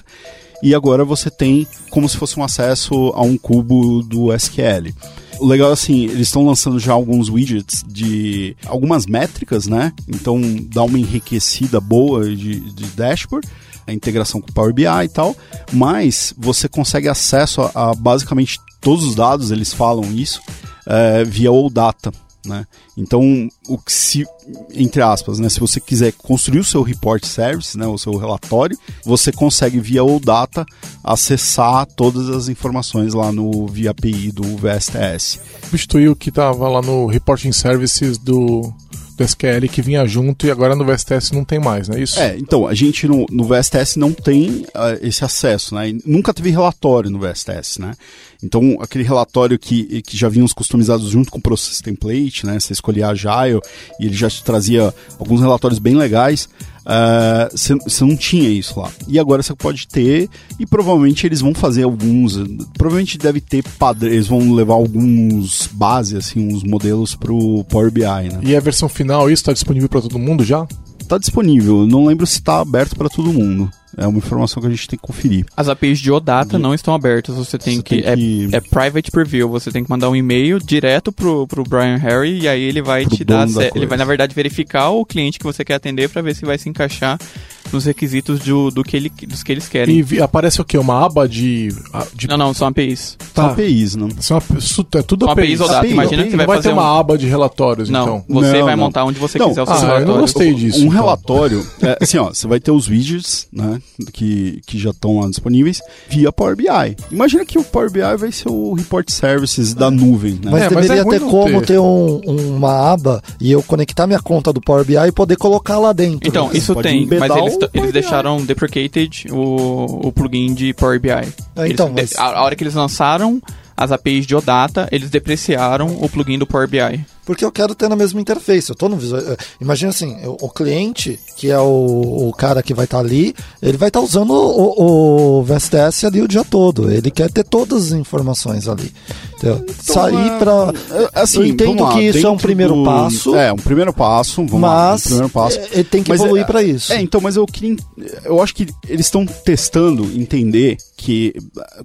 E agora você tem como se fosse um acesso a um cubo do SQL. O legal é assim, eles estão lançando já alguns widgets de algumas métricas, né? Então dá uma enriquecida boa de, de dashboard, a integração com o Power BI e tal, mas você consegue acesso a, a basicamente todos os dados, eles falam isso, é, via OData. Né? Então, o que se, entre aspas, né, se você quiser construir o seu report service, né, o seu relatório, você consegue via OData acessar todas as informações lá no via API do VSTS. Substituiu o que estava lá no Reporting Services do, do SQL que vinha junto e agora no VSTS não tem mais, não é isso? É, então, a gente no, no VSTS não tem uh, esse acesso, né? E nunca teve relatório no VSTS, né? Então, aquele relatório que, que já vinha os customizados junto com o Process Template, né? Você escolhia Agile e ele já te trazia alguns relatórios bem legais. Você uh, não tinha isso lá. E agora você pode ter, e provavelmente eles vão fazer alguns. Provavelmente deve ter padrões, eles vão levar alguns bases, assim, uns modelos pro Power BI, né? E a versão final, isso está disponível para todo mundo já? Está disponível, não lembro se está aberto para todo mundo. É uma informação que a gente tem que conferir. As APIs de OData não estão abertas, você tem, você que, tem que... É, é, private preview, você tem que mandar um e-mail direto pro, pro Brian Harry e aí ele vai pro te dar, ele vai na verdade verificar o cliente que você quer atender para ver se vai se encaixar nos requisitos do, do que ele, dos que eles querem. E aparece o quê? Uma aba de. de... Não, não, são APIs. Tá. São APIs, não. São, é tudo são APIs. APIs ou data. Imagina API, que você vai vai fazer ter uma um... aba de relatórios, não, então. Você não, vai não. montar onde você não, quiser o seu ah, relatório. Eu não gostei disso. Um então. relatório, é, assim, ó, você vai ter os widgets, né, que, que já estão lá disponíveis, via Power BI. Imagina que o Power BI vai ser o report services da nuvem, né? Mas É, mas deveria é ruim ter como ter. ter, um- uma aba e eu conectar minha conta do Power BI e poder colocar lá dentro. Então, né? isso tem, mas eles, eles deixaram deprecated o, o plugin de Power BI. É, então, Eles- mas- a, a hora que eles lançaram as APIs de OData, eles depreciaram o plugin do Power BI. Porque eu quero ter na mesma interface. Eu tô no visual. eh, Imagina assim, eu- o cliente, que é o, o cara que vai estar ali, ele vai estar usando o, o VSTS ali o dia todo. Ele quer ter todas as informações ali. Entendeu? Sair é, pra. é, assim, eu entendo lá, que isso é um primeiro do- passo. É, um primeiro passo, vamos lá, um Mas primeiro passo. eh, ele tem que Mas evoluir é- pra isso. É, então, mas eu queria. Eu acho que eles estão testando entender que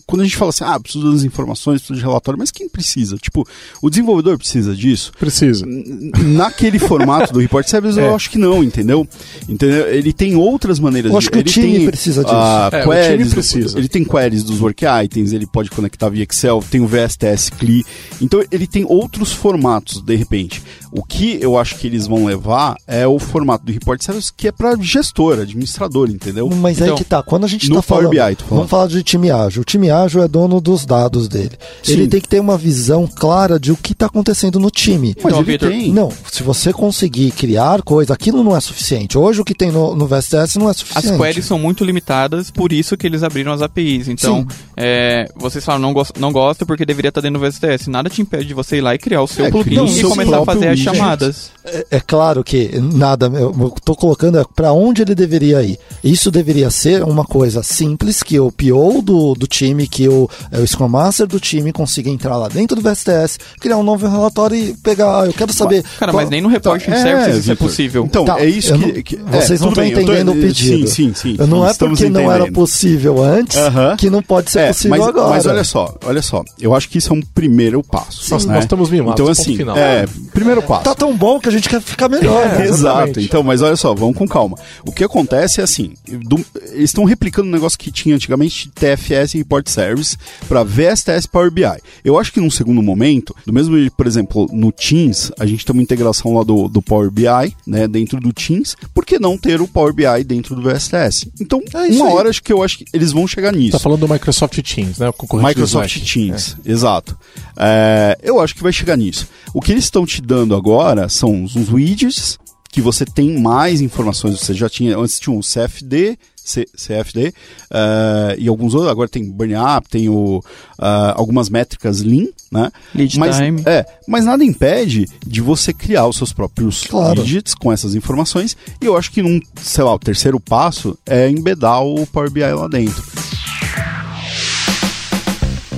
quando a gente fala assim, ah, preciso das informações, preciso de relatório, mas quem precisa? Tipo, o desenvolvedor precisa disso? Precisa. N- Naquele formato do Report Service, É. eu acho que não, entendeu? entendeu? Ele tem outras maneiras Eu acho de. que o ele time tem, precisa disso. ah, É, o queries time do- precisa. ele tem queries dos work items, ele pode conectar via Excel, tem o VSTS CLI. Então ele tem outros formatos, de repente. O que eu acho que eles vão levar é o formato do Report Service, que é para gestor, administrador, entendeu? Mas Então, aí que tá, quando a gente tá falando, BI, falando. vamos falar de time ágil. O time ágil é dono dos dados dele. Sim. Ele tem que ter uma visão clara de o que está acontecendo no time. Mas Então, ele Victor, tem. Não, se você conseguir criar coisa, aquilo não é suficiente. Hoje o que tem no, no VSTS não é As suficiente. queries são muito limitadas, por isso que eles abriram as APIs. Então, é, vocês falam, não, gost, não gosta porque deveria estar dentro do VSTS. Nada te impede de você ir lá e criar o seu É, plugin e seu começar a fazer as chamadas. É, é claro que nada, eu eu tô colocando é para onde ele deveria ir. Isso deveria ser uma coisa simples que o PO do, do time, que o, é, o Scrum Master do time consiga entrar lá dentro do VSTS, criar um novo relatório e pegar. Ah, Eu quero saber. Cara, qual- mas nem no reporting É, services isso é possível. Então, Tá, é isso que, não- que- é, vocês não estão eu tô- entendendo o pedido. Sim, sim, sim. Não é porque não era entendendo. possível antes Aham. que não pode ser É, possível mas, agora. mas olha só, olha só. Eu acho que isso é um primeiro passo. Nós- né? nós estamos mimados, Então, assim, final. é, primeiro passo. Tá tão bom que a gente quer ficar melhor. né? Exato. Então, mas olha só, vamos com calma. O que acontece é assim, do- eles estão replicando um negócio que tinha antigamente TFS e Report Service para VSTS Power BI. Eu acho que num segundo momento, do mesmo jeito, por exemplo, no Teams, a gente tem uma integração lá do, do Power BI, né, dentro do Teams, por que não ter o Power BI dentro do VSTS? Então, É uma aí. hora acho que eu acho que eles vão chegar nisso. Tá falando do Microsoft Teams, né? O concorrente do Microsoft. Teams, exato. É, eu acho que vai chegar nisso. O que eles estão te dando agora são uns widgets que você tem mais informações. Você já tinha, antes tinha um CFD, C- CFD, eh, e alguns outros, agora tem Burn Up, tem o, ah, algumas métricas Lean, né? Lead mas, time. É, mas nada impede de você criar os seus próprios Claro. widgets com essas informações, e eu acho que num, sei lá, o terceiro passo é embedar o Power BI lá dentro.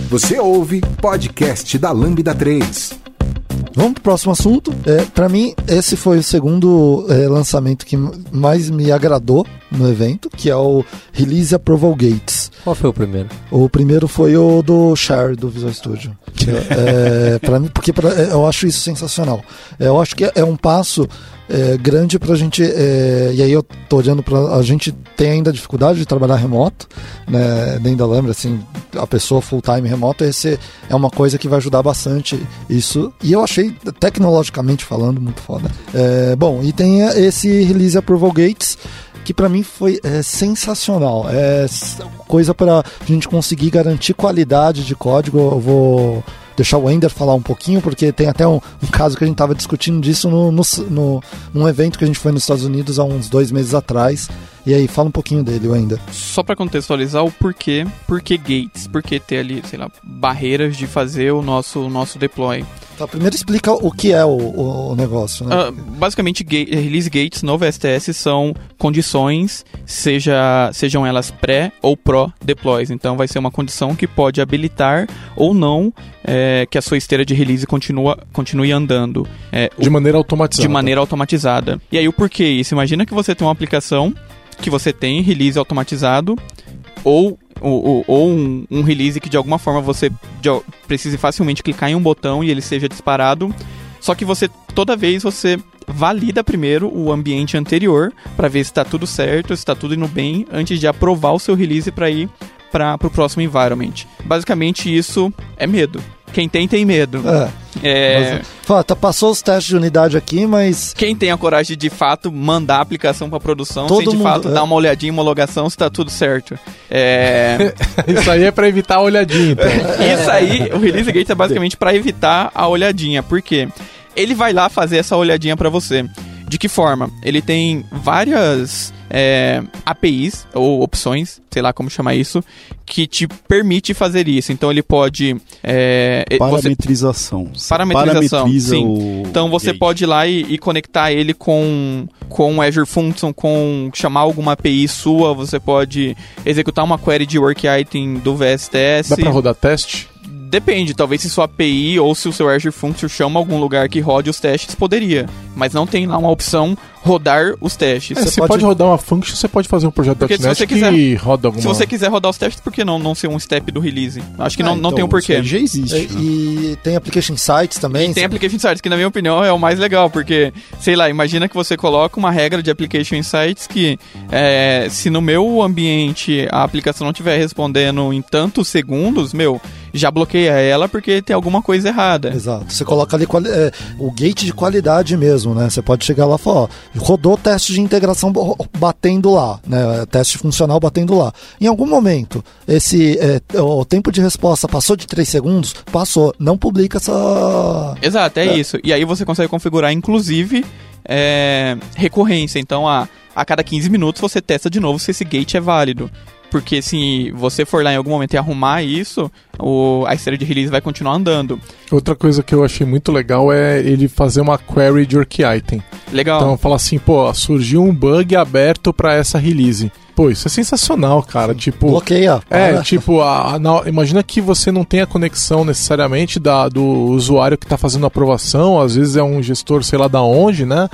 Você ouve podcast da Lambda 3. Vamos pro próximo assunto. É, para mim, esse foi o segundo é, lançamento que mais me agradou no evento, que é o Release Approval Gates. Qual foi o primeiro? O primeiro foi o do Share do Visual Studio. é, para mim, porque pra- é, eu acho isso sensacional. É, eu acho que é um passo é, grande pra gente. é, e aí eu tô olhando pra. A gente tem ainda dificuldade de trabalhar remoto, né? Dentro da Lambda, assim, a pessoa full time remoto, esse é uma coisa que vai ajudar bastante isso. E eu achei, tecnologicamente falando, muito foda. É, bom, e tem esse Release Approval Gates que para mim foi é, sensacional. É coisa para a gente conseguir garantir qualidade de código. Eu vou deixar o Ender falar um pouquinho, porque tem até um, um caso que a gente estava discutindo disso no, no, no, num evento que a gente foi nos Estados Unidos há uns dois meses atrás. E aí, fala um pouquinho dele, Wender. Só para contextualizar o porquê, por que gates, por que ter ali, sei lá, barreiras de fazer o nosso, o nosso deploy. Tá, primeiro explica o que é o, o, o negócio, né? Uh, basicamente, gate, release gates no VSTS são condições, seja, sejam elas pré ou pró deploys. Então, vai ser uma condição que pode habilitar ou não é, que a sua esteira de release continua, continue andando. É, de maneira automatizada. De maneira automatizada. E aí, o porquê isso? Imagina que você tem uma aplicação que você tem release automatizado ou ou, ou um, um, release que de alguma forma você precise facilmente clicar em um botão e ele seja disparado. Só que você toda vez você valida primeiro o ambiente anterior para ver se está tudo certo, se está tudo indo bem, antes de aprovar o seu release para ir para o próximo environment. Basicamente isso é medo. Quem tem, tem medo. É. é... Mas, tá, passou os testes de unidade aqui, mas. Quem tem a coragem de, de fato mandar a aplicação para produção Todo sem de mundo, fato é. dar uma olhadinha, uma homologação se tá tudo certo. É... Isso aí é para evitar a olhadinha, então. Isso aí, o release gate é basicamente para evitar a olhadinha. Por quê? Ele vai lá fazer essa olhadinha para você. De que forma? Ele tem várias é, APIs ou opções, sei lá como chamar isso, que te permite fazer isso. Então ele pode. É, parametrização. Você parametrização. Sim. O... Então você gate. pode ir lá e, e, conectar ele com com o Azure Function, com chamar alguma API sua. Você pode executar uma query de work item do VSTS. Dá para rodar teste? Depende, talvez se sua API ou se o seu Azure Function chama algum lugar que rode os testes, poderia. Mas não tem lá uma opção rodar os testes. É, você, pode... pode... rodar uma function, você pode fazer um projeto Porque .NET se você quiser, que roda alguma... Se você quiser rodar os testes, por que não, não ser um step do release? Acho que ah, não, então, não tem um porquê. já existe. É, né? E tem Application Sites também. E tem Application Sites, que na minha opinião é o mais legal, porque, sei lá, imagina que você coloca uma regra de Application Insights que é, se no meu ambiente a aplicação não estiver respondendo em tantos segundos, meu, já bloqueia ela porque tem alguma coisa errada. Exato. Você coloca ali é, o gate de qualidade mesmo, né? Você pode chegar lá e falar, ó, rodou teste de integração batendo lá, né? Teste funcional batendo lá. Em algum momento, esse é, o tempo de resposta passou de 3 segundos, passou. Não publica essa. Exato, é, é. isso. E aí você consegue configurar, inclusive, é, recorrência. Então, a, a cada 15 minutos você testa de novo se esse gate é válido. Porque se você for lá em algum momento e arrumar isso, o, a esteira de release vai continuar andando. Outra coisa que eu achei muito legal é ele fazer uma query de work item. Legal. Então fala assim, pô, surgiu um bug aberto para essa release. Pô, isso é sensacional, cara. Tipo. Bloqueia. É, tipo, a, a, imagina que você não tem a conexão necessariamente da, do usuário que está fazendo a aprovação, às vezes é um gestor, sei lá da onde, né?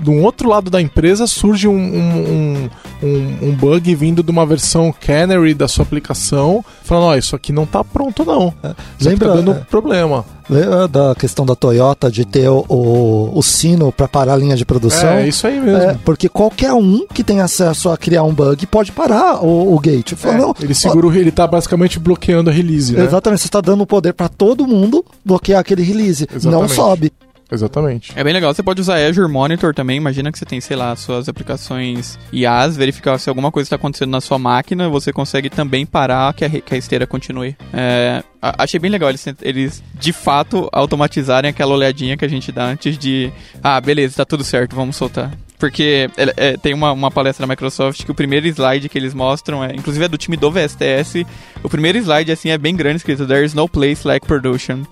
Do outro lado da empresa surge um, um, um, um, bug vindo de uma versão Canary da sua aplicação, falando, ó, oh, isso aqui não tá pronto não. É, lembra, tá dando é, problema. Lembra da questão da Toyota de ter o, o, o sino para parar a linha de produção? É, isso aí mesmo. É, porque qualquer um que tem acesso a criar um bug pode parar o, o gate. É, não, ele segura, ó, ele tá basicamente bloqueando a release, né? Exatamente, você está dando poder para todo mundo bloquear aquele release. Exatamente. Não sobe. Exatamente. É bem legal. Você pode usar Azure Monitor também. Imagina que você tem, sei lá, suas aplicações IaaS, verificar se alguma coisa está acontecendo na sua máquina. Você consegue também parar que a, que a esteira continue. É, achei bem legal eles, eles, de fato, automatizarem aquela olhadinha que a gente dá antes de. Ah, beleza, tá tudo certo, vamos soltar. Porque é, é, tem uma, uma palestra da Microsoft que o primeiro slide que eles mostram é, inclusive é do time do VSTS. O primeiro slide assim é bem grande, escrito There is no place like production.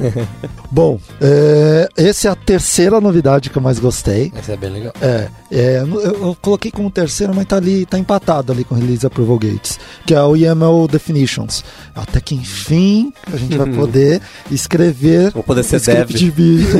Bom, é, essa é a terceira novidade que eu mais gostei. Essa é bem legal. É, é eu, eu, coloquei como terceira, mas tá ali, tá empatado ali com Release Approval Gates, que é o YAML Definitions. Até que enfim a gente vai poder escrever. Vou poder ser dev. De,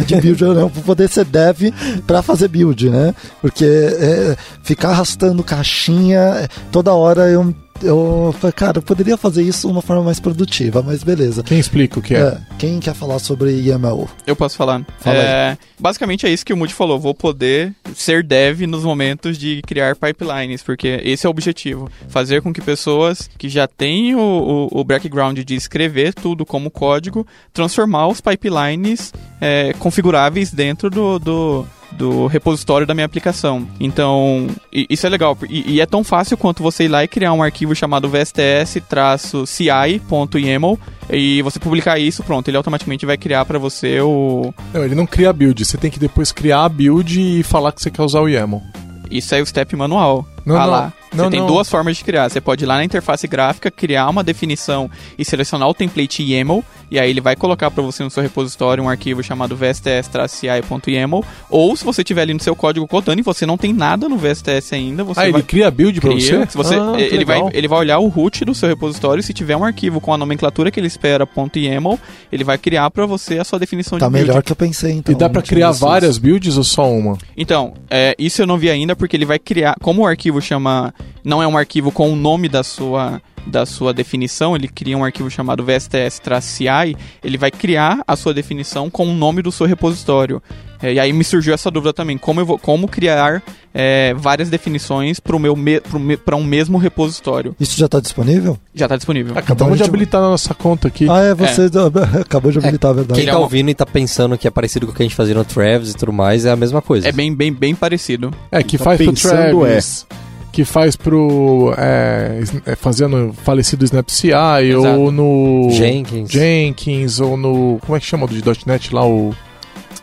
de build, não, vou poder ser dev para fazer build, né? Porque é, ficar arrastando caixinha, toda hora eu eu falei, cara, eu poderia fazer isso de uma forma mais produtiva, mas beleza. Quem explica o que é? é quem quer falar sobre IML? Eu posso falar. Fala é, basicamente é isso que o Moody falou. Vou poder ser dev nos momentos de criar pipelines, porque esse é o objetivo. Fazer com que pessoas que já têm o, o, o background de escrever tudo como código, transformar os pipelines é, configuráveis dentro do, do do repositório da minha aplicação. Então, isso é legal. E, e é tão fácil quanto você ir lá e criar um arquivo chamado vsts-ci.yaml e você publicar isso, pronto, ele automaticamente vai criar para você o... Não, ele não cria a build. Você tem que depois criar a build e falar que você quer usar o YAML. Isso é o step manual. Não, ah não. lá. Não, você tem não. duas formas de criar. Você pode ir lá na interface gráfica, criar uma definição e selecionar o template YAML, e aí ele vai colocar para você no seu repositório um arquivo chamado vsts-ci.yaml, ou se você tiver ali no seu código codando e você não tem nada no VSTS ainda, você ah, vai ele cria a build pra cria. você? Se você Ah, ele, vai, ele vai olhar o root do seu repositório e se tiver um arquivo com a nomenclatura que ele espera .yaml, ele vai criar para você a sua definição Tá de build. melhor que eu pensei, então. E dá tinha criar várias builds ou só uma? Então, é, isso eu não vi ainda porque ele vai criar, como o arquivo chama, não é um arquivo com o nome da sua da sua definição, ele cria um arquivo chamado vsts-ci, ele vai criar a sua definição com o nome do seu repositório. É, e aí me surgiu essa dúvida também, como eu vou, como criar é, várias definições para meu me, me, um mesmo repositório. Isso já tá disponível? Já está disponível. Acabamos a de habilitar na nossa conta aqui. Ah, é, você acabou de habilitar, a verdade. Quem é tá uma- ouvindo e tá pensando que é parecido com o que a gente fazia no Travis e tudo mais, é a mesma coisa. É bem, bem, bem parecido. É, que Tá faz pro pensando, Travis. Que faz pro. É, é, fazendo falecido Snap CI Exato. ou no. Jenkins, Jenkins ou no. Como é que chama do de .NET lá? O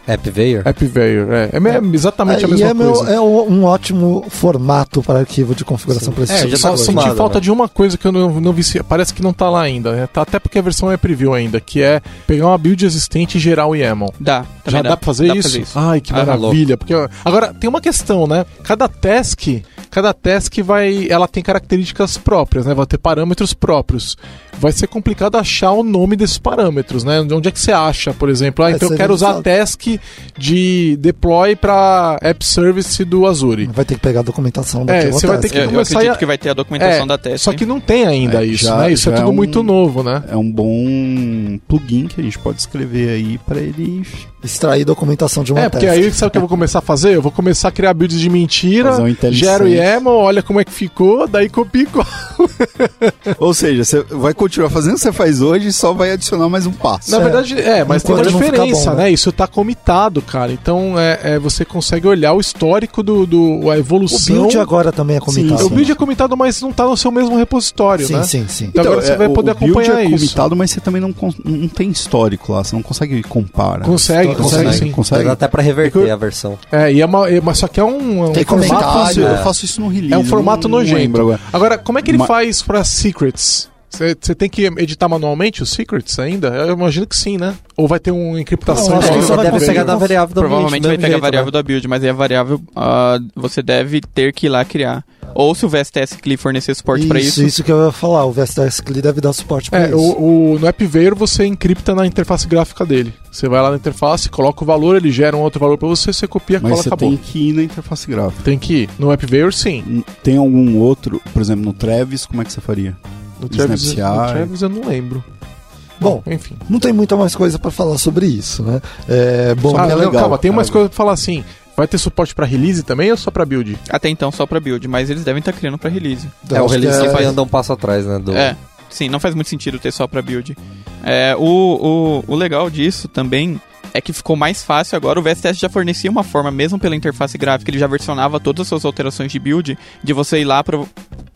AppVeyor. AppVeyor. É, é, me- exatamente a mesma YAML coisa. é um ótimo formato para arquivo de configuração para esse É, tipo já de tá Só coisa. senti falta né? de uma coisa que eu não, não vi. Parece que não tá lá ainda. né? Tá, até porque a versão é preview ainda, que é pegar uma build existente e gerar o YAML. Dá, Já dá, pra fazer, dá isso? isso. Ai, que Ah, maravilha. Porque, agora, tem uma questão, né? Cada task, cada task vai. Ela tem características próprias, né? Vai ter parâmetros próprios. Vai ser complicado achar o nome desses parâmetros, né? Onde é que você acha, por exemplo? Ah, É, então eu quero usar só- task de deploy para app service do Azure. Vai ter que pegar a documentação É, daquilo você vai ter que Eu, eu começar acredito a- que vai ter a documentação É, da teste. Só que não tem ainda É, isso, já- né? Isso é já é tudo um- muito novo, né? É um bom plugin que a gente pode escrever aí pra ele Extrair documentação de uma É, porque teste. aí sabe o que eu vou começar a fazer? Eu vou começar a criar builds de mentira, fazer um gero YAML, olha como é que ficou, daí copio e cola. Ou seja, você vai continuar fazendo o que você faz hoje e só vai adicionar mais um passo. Na É. verdade, é, mas tem uma Enquanto não ficar diferença, bom, né? né? Isso tá comitado, cara. Então, é, é, você consegue olhar o histórico do, do a O evolução. build agora também é comitado. o build é comitado, mas não tá no seu mesmo repositório, Sim, né? sim, sim. Então, agora você é, vai o- poder o build acompanhar é isso. comitado, mas você também não, não tem histórico lá, você não consegue comparar. Consegue, consegue, Consegue, sim. consegue. Dá até pra reverter É a versão. É, e é uma, é uma- só que é um, é um Tem formato. Eu faço, comentário, eu é. faço isso no release. É um formato não, nojento. agora. Agora, como é que ele Ma- faz pra secrets? Você tem que editar manualmente os secrets ainda? Eu imagino que sim, né? Ou vai ter uma encriptação? Não, acho que só deve pegar da conf- variável do Provavelmente ambiente, do vai pegar a variável né? da build, mas aí a variável ah, você deve ter que ir lá criar. Ou se o VSTS CLI fornecer suporte para Isso, isso, isso que eu ia falar. O VSTS CLI deve dar suporte para É, isso. o, o, no AppVeyor você encripta na interface gráfica dele. Você vai lá na interface, coloca o valor, ele gera um outro valor pra você, você copia, Mas cola, você acabou. tem que ir na interface gráfica. Tem que ir. No AppVeyor, sim. Tem algum outro, por exemplo, no Travis, como é que você faria? No Travis. Travis eu não lembro. Bom, Enfim. não tem muita mais coisa para falar sobre isso, né? É, bom, Ah, é não, legal, calma, tem umas coisas pra falar assim. Vai ter suporte pra release também ou só pra build? até então só para build, mas eles devem estar criando para release. eu É, o acho que release é- sempre anda um passo atrás, né? Do... É, sim, não faz muito sentido ter só para build. É, o, o, o legal disso também é que ficou mais fácil agora. O VSTS já fornecia uma forma, mesmo pela interface gráfica, ele já versionava todas as suas alterações de build, de você ir lá pra,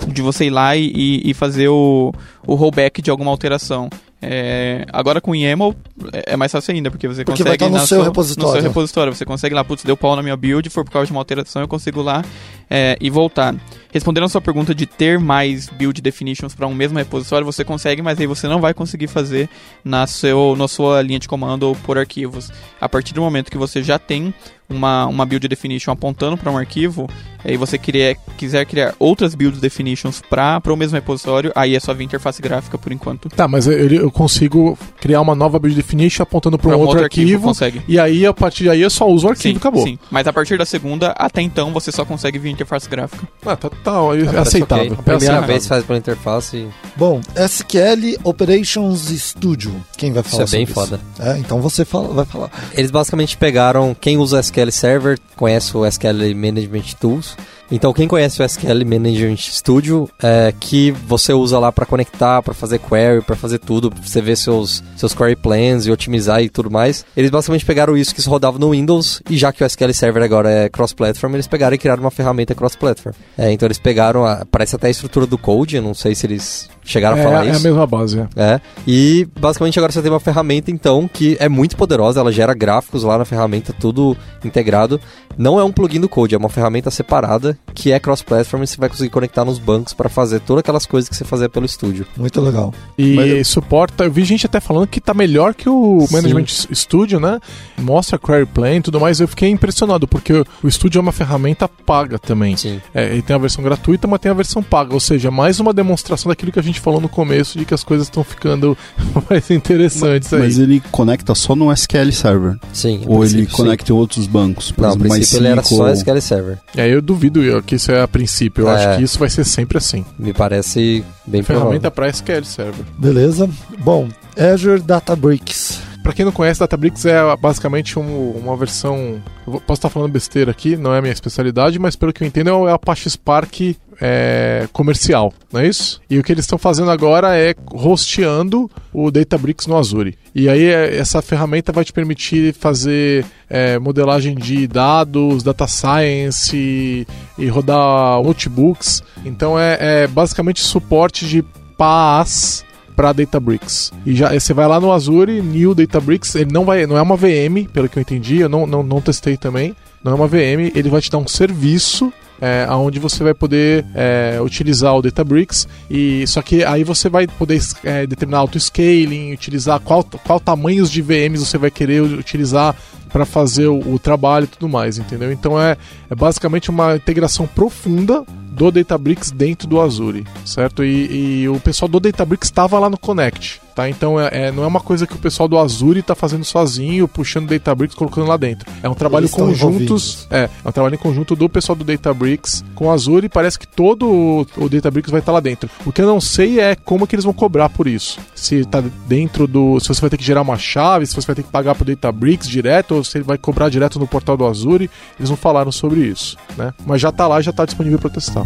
de você ir lá e, e- fazer o, o rollback de alguma alteração. É, agora com o YAML é é mais fácil ainda, porque você Porque consegue vai estar no na seu sua- repositório. No seu repositório. Você consegue lá, putz, deu pau na minha build, foi por causa de uma alteração, eu consigo lá é, e voltar. Respondendo a sua pergunta de ter mais build definitions para um mesmo repositório, você consegue, mas aí você não vai conseguir fazer na, seu, na sua linha de comando ou por arquivos. A partir do momento que você já tem uma, uma build definition apontando para um arquivo, e você queria, quiser criar outras build definitions para o mesmo repositório, aí é só vir interface gráfica por enquanto. Tá, mas eu, eu consigo criar uma nova build definition apontando pra um Pra outro, arquivo. consegue. e aí, a partir daí, eu só uso o arquivo e acabou. Sim, mas a partir da segunda, até então, você só consegue vir interface gráfica. Ah, tá, tá Parece aceitável. ok. É A primeira aceitável. vez faz pela interface. Bom, SQL Operations Studio. Quem vai Isso falar é bem foda. É, então você fala, vai falar. Eles basicamente pegaram quem usa SQL Server, conhece o SQL Management Tools, Então, quem conhece o SQL Management Studio, é que você usa lá para conectar, para fazer query, para fazer tudo, pra você ver seus, seus query plans e otimizar e tudo mais. Eles basicamente pegaram isso que se rodava no Windows e já que o SQL Server agora é cross-platform, eles pegaram e criaram uma ferramenta cross-platform. É, então eles pegaram, a, parece até a estrutura do Code, eu não sei se eles chegaram a falar é, isso. É a mesma base, é. É. E basicamente agora você tem uma ferramenta então que é muito poderosa, ela gera gráficos lá na ferramenta, tudo integrado. Não é um plugin do Code, é uma ferramenta separada que é cross-platform e você vai conseguir conectar nos bancos para fazer todas aquelas coisas que você fazia pelo estúdio. Muito legal. E Mas suporta, eu vi gente até falando que tá melhor que o Sim. Management Studio, né? Mostra query plan e tudo mais. Eu fiquei impressionado, porque o Studio é uma ferramenta paga também. Sim. É, ele tem a versão gratuita, mas tem a versão paga. Ou seja, mais uma demonstração daquilo que a gente falou no começo, de que as coisas estão ficando mais interessantes aí. Mas ele conecta só no SQL Server. Sim. Ou ele princípio, sim. conecta em outros bancos. Por Não, no exemplo, princípio ele era só SQL Server. É, eu duvido eu, que isso é a princípio. Eu É. acho que isso vai ser sempre assim. Me parece bem Ferramenta para SQL Server. Beleza? Bom, Azure Databricks. Pra quem não conhece, Databricks é basicamente um- uma versão. posso estar falando besteira aqui, não é a minha especialidade, mas pelo que eu entendo é a Apache Spark é, comercial, não é isso? E o que eles estão fazendo agora é hosteando o Databricks no Azure. E aí é, essa ferramenta vai te permitir fazer é, modelagem de dados, data science e, e rodar notebooks. Então é, é basicamente suporte de PaaS para Databricks. E já você vai lá no Azure, New Databricks, ele não vai, não é uma VM, pelo que eu entendi, eu não, não, não testei também. Não é uma VM, ele vai te dar um serviço é, onde você vai poder é, utilizar o Databricks e só que aí você vai poder é, determinar auto-scaling, utilizar qual, qual tamanhos de VMs você vai querer utilizar para fazer o, o trabalho e tudo mais, entendeu? Então é, é basicamente uma integração profunda do Databricks dentro do Azure, certo? E, e o pessoal do Databricks estava lá no Connect, tá? Então é, é- não é uma coisa que o pessoal do Azure está fazendo sozinho, puxando o Databricks, colocando lá dentro. É um trabalho conjuntos, é, é um trabalho em conjunto do pessoal do Databricks com o Azure e parece que todo o, o Databricks vai estar lá dentro. O que eu não sei é como que eles vão cobrar por isso. Se está dentro do, se você vai ter que gerar uma chave, se você vai ter que pagar pro Databricks direto ou se ele vai cobrar direto no portal do Azure, eles não falaram sobre isso, né? Mas já tá lá, já tá disponível para testar.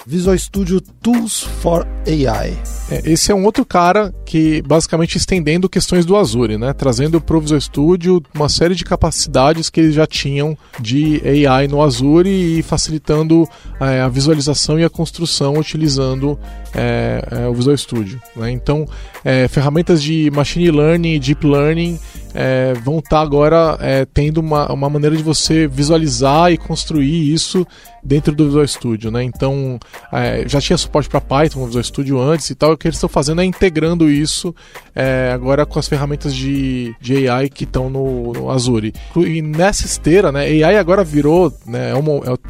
Visual Studio Tools for AI. É, esse é um outro cara que basicamente estendendo questões do Azure, né? Trazendo para o Visual Studio uma série de capacidades que eles já tinham de AI no Azure e facilitando é, a visualização e a construção utilizando é, é, o Visual Studio. né? Então, é, ferramentas de machine learning e deep learning é, vão estar agora é, tendo uma, uma maneira de você visualizar e construir isso dentro do Visual Studio, né? Então é, já tinha suporte para Python Visual Studio antes e tal. O que eles estão fazendo é integrando isso é, agora com as ferramentas de, de AI que estão no, no Azure. E nessa esteira, né? AI agora virou, né? É, é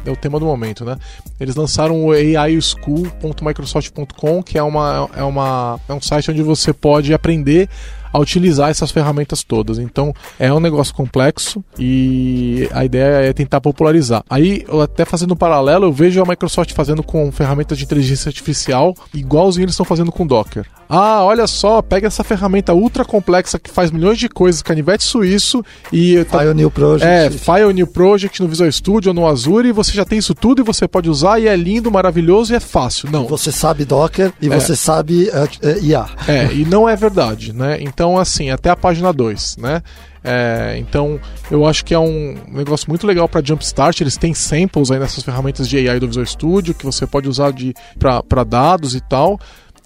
é o tema do momento, né? Eles lançaram o AISchool.microsoft.com, que é uma, é uma é um site onde você pode aprender a utilizar essas ferramentas todas. Então é um negócio complexo e a ideia é tentar popularizar. Aí, até fazendo um paralelo, eu vejo a Microsoft fazendo com ferramentas de inteligência artificial, igualzinho eles estão fazendo com Docker. Ah, olha só, pega essa ferramenta ultra complexa que faz milhões de coisas, canivete suíço e tá- File New Project. é, File New Project no Visual Studio ou no Azure, e você já tem isso tudo e você pode usar e é lindo, maravilhoso e é fácil. Não, Você sabe Docker e É. você sabe eh, eh, IA. é, e não é verdade, né? Então, assim, até a página 2, né? É, então, eu acho que é um negócio muito legal para Jumpstart. Eles têm samples aí nessas ferramentas de AI do Visual Studio que você pode usar para dados e tal.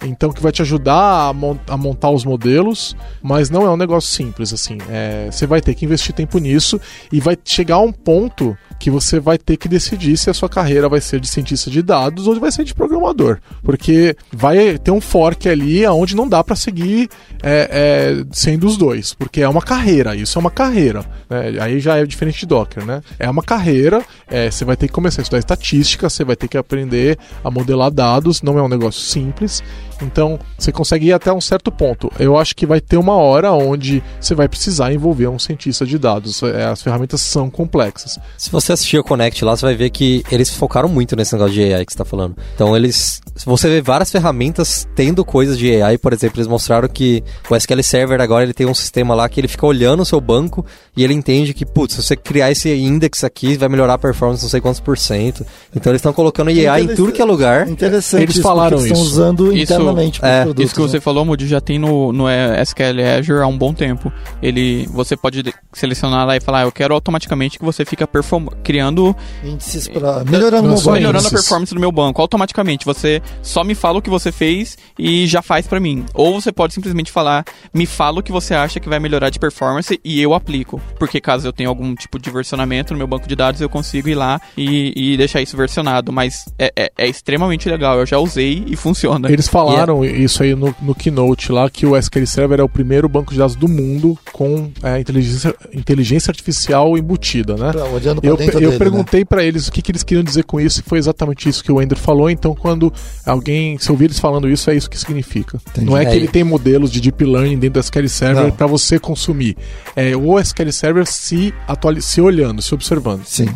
Então, que vai te ajudar a, mon- a montar os modelos, mas não é um negócio simples, assim. É, você vai ter que investir tempo nisso e vai chegar a um ponto que você vai ter que decidir se a sua carreira vai ser de cientista de dados ou vai ser de programador. Porque vai ter um fork ali onde não dá para seguir é, é, sendo os dois. Porque é uma carreira, isso é uma carreira. né? Aí já é diferente de Docker, né? É uma carreira, é, você vai ter que começar a estudar estatística, você vai ter que aprender a modelar dados, não é um negócio simples. Então, você consegue ir até um certo ponto. Eu acho que vai ter uma hora onde você vai precisar envolver um cientista de dados. É, as ferramentas são complexas. Se você assistir o Connect lá, você vai ver que eles focaram muito nesse negócio de AI que você está falando. Então, eles. Você vê várias ferramentas tendo coisas de AI, por exemplo, eles mostraram que o SQL Server agora ele tem um sistema lá que ele fica olhando o seu banco e ele entende que, putz, se você criar esse index aqui, vai melhorar a performance não sei quantos por cento. Então, eles estão colocando AI em tudo que é lugar. Interessante. Eles falaram isso. Estão usando Isso- é, produtos, Isso que você né? falou, Moody, já tem no, no SQL Azure há um bom tempo. Ele, você pode de- selecionar lá e falar, "Ah, eu quero automaticamente que você fica criando, Índices para melhorando melhorando a performance do meu banco. Automaticamente, você só me fala o que você fez e já faz pra mim. Ou você pode simplesmente falar, me fala o que você acha que vai melhorar de performance e eu aplico. Porque caso eu tenha algum tipo de versionamento no meu banco de dados, eu consigo ir lá e, e deixar isso versionado. Mas é, é- é extremamente legal. Eu já usei e funciona. Eles falaram isso aí no, no keynote lá, que o SQL Server é o primeiro banco de dados do mundo com é, inteligência, inteligência artificial embutida, né? Pra- Olhando pra Eu, eu dele, né? perguntei pra eles o que, que eles queriam dizer com isso e foi exatamente isso que o Ender falou. Então, quando alguém, se ouvir eles falando isso, é isso que significa. Não é que É, ele e- tem modelos de deep learning dentro do SQL Server pra você consumir. É o SQL Server se, se olhando, se observando. Sim.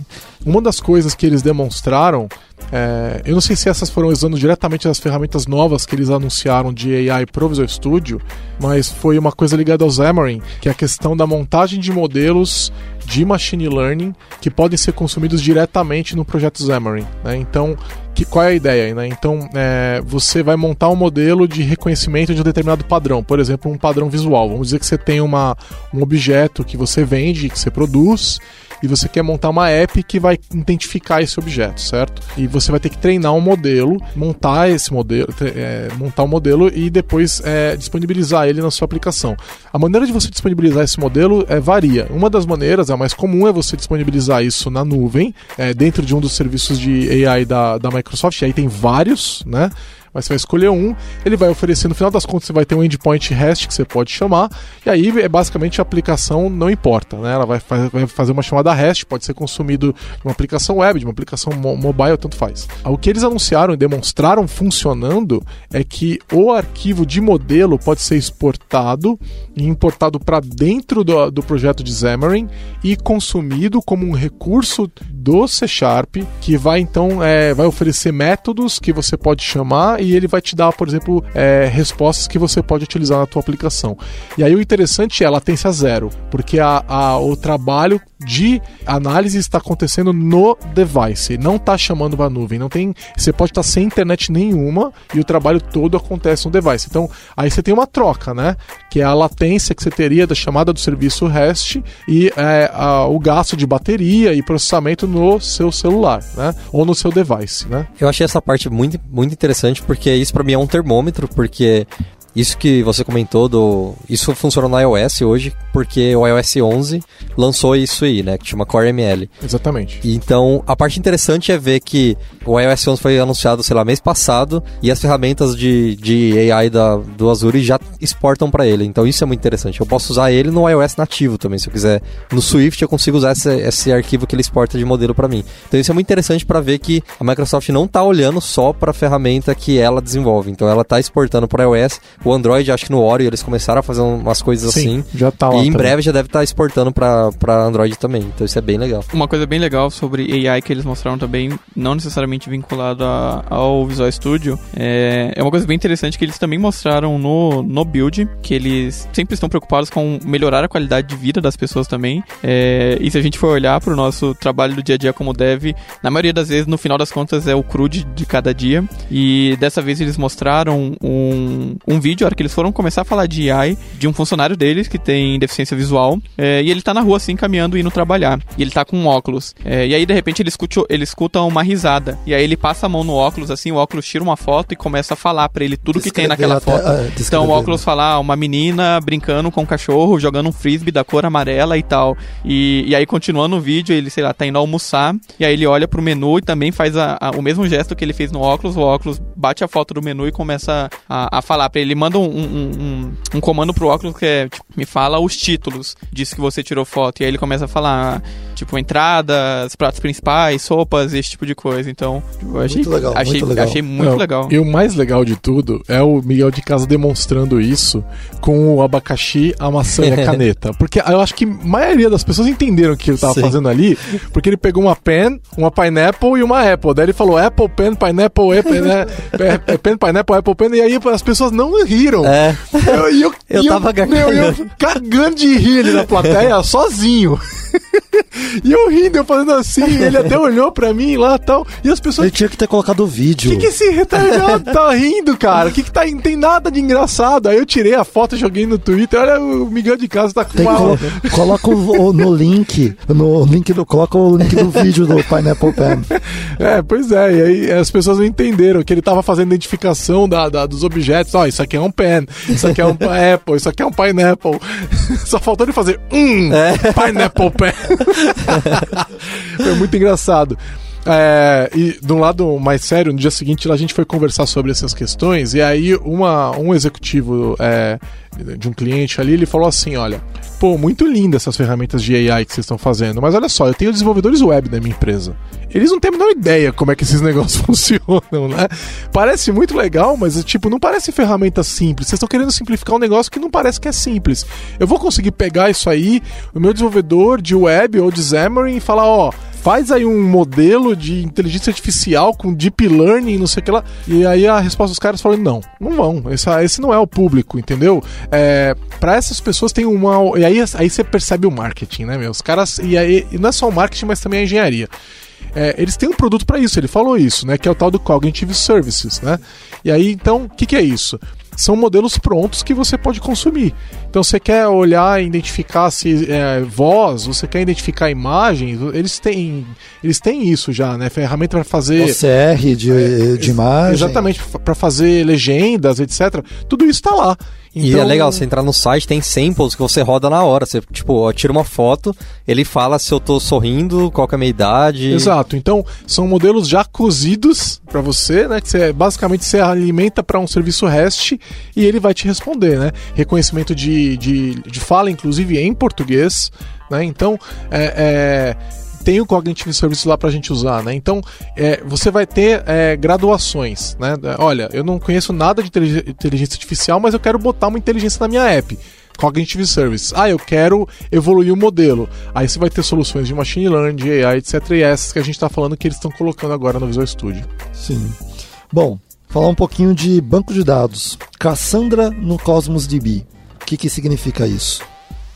Uma das coisas que eles demonstraram, é, eu não sei se essas foram usando diretamente as ferramentas novas que eles anunciaram de AI pro Visual Studio, mas foi uma coisa ligada ao Xamarin, que é a questão da montagem de modelos de machine learning que podem ser consumidos diretamente no projeto Xamarin. né? Então, que, qual é a ideia? Né? Então, é, você vai montar um modelo de reconhecimento de um determinado padrão, por exemplo, um padrão visual. Vamos dizer que você tem uma, um objeto que você vende, que você produz, e você quer montar uma app que vai identificar esse objeto, certo? E você vai ter que treinar um modelo, montar esse modelo, é, montar um modelo e depois é, disponibilizar ele na sua aplicação. A maneira de você disponibilizar esse modelo é, varia. Uma das maneiras, a mais comum, é você disponibilizar isso na nuvem, é, dentro de um dos serviços de AI da, da Microsoft. E aí tem vários, né? Mas você vai escolher um, ele vai oferecer, no final das contas, você vai ter um endpoint REST que você pode chamar, e aí é basicamente a aplicação não importa, né? Ela vai, fa- vai fazer uma chamada REST, pode ser consumido de uma aplicação web, de uma aplicação mo- mobile, tanto faz. O que eles anunciaram e demonstraram funcionando é que o arquivo de modelo pode ser exportado e importado para dentro do, do projeto de Xamarin e consumido como um recurso do C Sharp que vai então é, vai oferecer métodos que você pode chamar e ele vai te dar, por exemplo, é, respostas que você pode utilizar na tua aplicação. E aí o interessante é a latência zero, porque a, a- o trabalho de análise está acontecendo no device, não está chamando para a nuvem, não tem, você pode estar sem internet nenhuma e o trabalho todo acontece no device. Então, aí você tem uma troca, né? Que é a latência que você teria da chamada do serviço REST e é, a- o gasto de bateria e processamento no seu celular, né? Ou no seu device, né? Eu achei essa parte muito, muito interessante porque isso pra mim é um termômetro, porque isso que você comentou do. Isso funciona no iOS hoje, porque o iOS 11 lançou isso aí, né? Que chama Core ML. Exatamente. E Então, a parte interessante é ver que o iOS 11 foi anunciado, sei lá, mês passado, e as ferramentas de, de AI da, do Azure já exportam para ele. Então, isso é muito interessante. Eu posso usar ele no iOS nativo também, se eu quiser. No Swift, eu consigo usar esse, esse arquivo que ele exporta de modelo para mim. Então, isso é muito interessante para ver que a Microsoft não está olhando só para a ferramenta que ela desenvolve. Então, ela está exportando para iOS. O Android, acho que no Oreo, eles começaram a fazer umas coisas Sim, assim. já tá lá e em também. breve já deve estar exportando para Android também. Então, isso é bem legal. Uma coisa bem legal sobre AI que eles mostraram também, não necessariamente vinculado a- ao Visual Studio, é, é uma coisa bem interessante que eles também mostraram no, no build, que eles sempre estão preocupados com melhorar a qualidade de vida das pessoas também. É, e se a gente for olhar para o nosso trabalho do dia a dia como dev, na maioria das vezes, no final das contas, é o crude de cada dia. E dessa vez eles mostraram um, um vídeo, a hora que eles foram começar a falar de AI, de um funcionário deles que tem deficiência visual, é, e ele tá na rua assim, caminhando e indo trabalhar. E ele tá com um óculos. É, e aí, de repente, ele escuta, ele escuta uma risada. E aí ele passa a mão no óculos, assim, o óculos tira uma foto e começa a falar pra ele tudo que tem naquela Descrever foto. até- ah, Então descrever, o óculos falar uma menina brincando com um cachorro, jogando um frisbee da cor amarela e tal. E, e aí continuando o vídeo, ele, sei lá, tá indo almoçar, e aí ele olha pro menu e também faz a- a- o mesmo gesto que ele fez no óculos, o óculos bate a foto do menu e começa a, a falar pra ele manda um, um, um, um comando pro óculos que é, tipo, me fala os títulos disso que você tirou foto. E aí ele começa a falar, tipo, entradas, pratos principais, sopas, esse tipo de coisa. Então, tipo, eu achei Muito legal, achei, muito legal. achei muito Não, legal. E o mais legal de tudo é o Miguel de Casa demonstrando isso com o abacaxi, a maçã e a caneta. Porque eu acho que a maioria das pessoas entenderam o que ele tava Sim. fazendo ali, porque ele pegou uma pen, uma pineapple e uma apple. Daí ele falou Apple, pen, pineapple, apple, né? É, é, pen, pineapple, apple, pen. E aí as pessoas não riram. É. Eu, eu, Eu e tava meu, eu cagando de rir ali na plateia, sozinho. e eu rindo, eu fazendo assim, ele até olhou pra mim lá e tal. E as pessoas Ele tinha que ter colocado o o vídeo. que, que esse retardado tá rindo, cara? O que, que tá. Não tem nada de engraçado. Aí eu tirei a foto e joguei no Twitter. Olha, o Miguel de casa tá com colo coloca o, o- no link, no link do, coloca o link do vídeo do Pineapple Pen. É, pois é. E aí as pessoas não entenderam que ele tava fazendo identificação da, da- dos objetos. Ó, isso aqui é um pen, isso aqui é um apple, isso aqui é um pineapple. Só faltou ele fazer um pineapple pen. Foi muito engraçado. É, e de um lado mais sério, no dia seguinte a gente foi conversar sobre essas questões e aí uma, um executivo é, de um cliente ali, ele falou assim, olha, pô, muito linda essas ferramentas de AI que vocês estão fazendo, mas olha só, eu tenho desenvolvedores web da minha empresa. Eles não têm a menor ideia como é que esses negócios funcionam, né? Parece muito legal, mas tipo, não parece ferramenta simples. Vocês estão querendo simplificar um negócio que não parece que é simples. Eu vou conseguir pegar isso aí, o meu desenvolvedor de web ou de Xamarin e falar, ó, faz aí um modelo de inteligência artificial com deep learning, não sei o que lá. E aí a resposta dos caras falando, não, não vão. Esse, esse não é o público, entendeu? É, para essas pessoas tem uma. E aí, aí você percebe o marketing, né, meu? Os caras. E aí e não é só o marketing, mas também a engenharia. É, eles têm um produto para isso, ele falou isso, né? Que é o tal do Cognitive Services, né? E aí, então, o que, que é isso? São modelos prontos que você pode consumir. Então, você quer olhar e identificar se é voz, você quer identificar imagens, eles têm, eles têm isso já, né? Ferramenta para fazer. OCR de, de imagem. Exatamente, para fazer legendas, etc. Tudo isso tá lá. E Então- é legal, você entrar no site, tem samples que você roda na hora. Você, tipo, ó, tira uma foto, ele fala se eu tô sorrindo, qual que é a minha idade. Exato. Então, são modelos já cozidos para você, né? Que você basicamente você alimenta para um serviço REST e ele vai te responder, né? Reconhecimento de, de, de fala, inclusive em português, né? Então, é, é, tem o Cognitive Service lá pra gente usar, né? Então, é, você vai ter é, graduações, né? Olha, eu não conheço nada de intelig- inteligência artificial, mas eu quero botar uma inteligência na minha app. Cognitive Service. Ah, eu quero evoluir o modelo. Aí você vai ter soluções de machine learning, de AI, etc. E essas que a gente está falando que eles estão colocando agora no Visual Studio. Sim. Bom, falar um pouquinho de banco de dados. Cassandra no Cosmos DB. O que, que significa isso?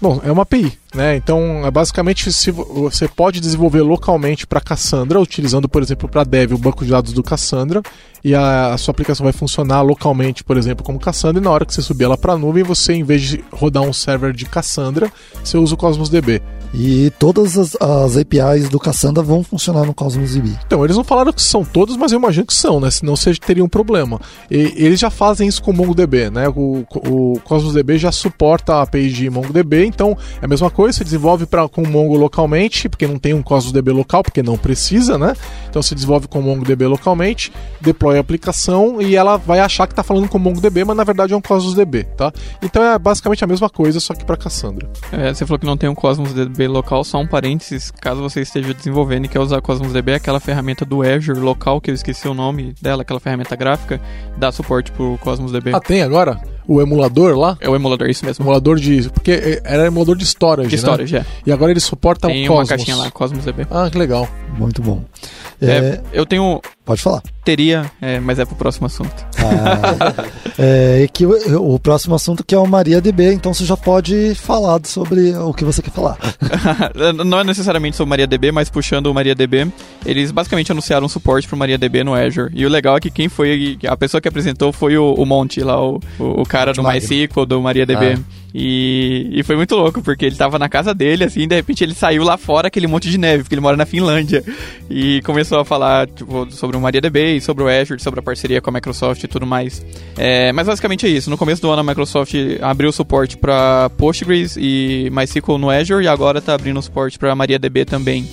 Bom, é uma API, né? Então, é basicamente, se vo- você pode desenvolver localmente para Cassandra, utilizando, por exemplo, para Dev o banco de dados do Cassandra, e a, a sua aplicação vai funcionar localmente, por exemplo, como Cassandra, e na hora que você subir ela para a nuvem, você, em vez de rodar um server de Cassandra, você usa o Cosmos DB. E todas as, as APIs do Cassandra vão funcionar no Cosmos DB. Então, eles não falaram que são todos, mas eu imagino que são, né? Senão você teria um problema. E eles já fazem isso com o MongoDB, né? O, o Cosmos DB já suporta a API de MongoDB, então é a mesma coisa, você desenvolve pra, com o Mongo localmente, porque não tem um Cosmos DB local, porque não precisa, né? Então você desenvolve com o MongoDB localmente, deploy a aplicação e ela vai achar que está falando com o MongoDB, mas na verdade é um Cosmos DB, tá? Então é basicamente a mesma coisa, só que para Cassandra. É, você falou que não tem um Cosmos DB local, só um parênteses, caso você esteja desenvolvendo e quer usar Cosmos DB, aquela ferramenta do Azure local, que eu esqueci o nome dela, aquela ferramenta gráfica, dá suporte pro Cosmos DB. Ah, tem agora? O emulador lá? É o emulador, isso mesmo. Emulador de. Porque era emulador de storage, De né? storage, é. E agora ele suporta Tem o uma Cosmos. caixinha lá, Cosmos DB. Ah, que legal. Muito bom. É, É, eu tenho. Pode falar. Teria, é, mas é pro próximo assunto. Ah, é, e que o, o próximo assunto que é o MariaDB, então você já pode falar sobre o que você quer falar. não é necessariamente sobre MariaDB, mas puxando o MariaDB, eles basicamente anunciaram suporte pro MariaDB no Azure. E o legal é que quem foi, a pessoa que apresentou foi o, o Monte lá, o, o, cara do. MySQL, do MariaDB. E, e foi muito louco, porque ele tava na casa dele, assim, de repente ele saiu lá fora aquele monte de neve, porque ele mora na Finlândia. E começou a falar tipo, sobre o MariaDB, sobre o Azure, sobre a parceria com a Microsoft e tudo mais. É, mas basicamente é isso. No começo do ano a Microsoft abriu suporte para Postgres e MySQL no Azure e agora tá abrindo suporte para MariaDB também.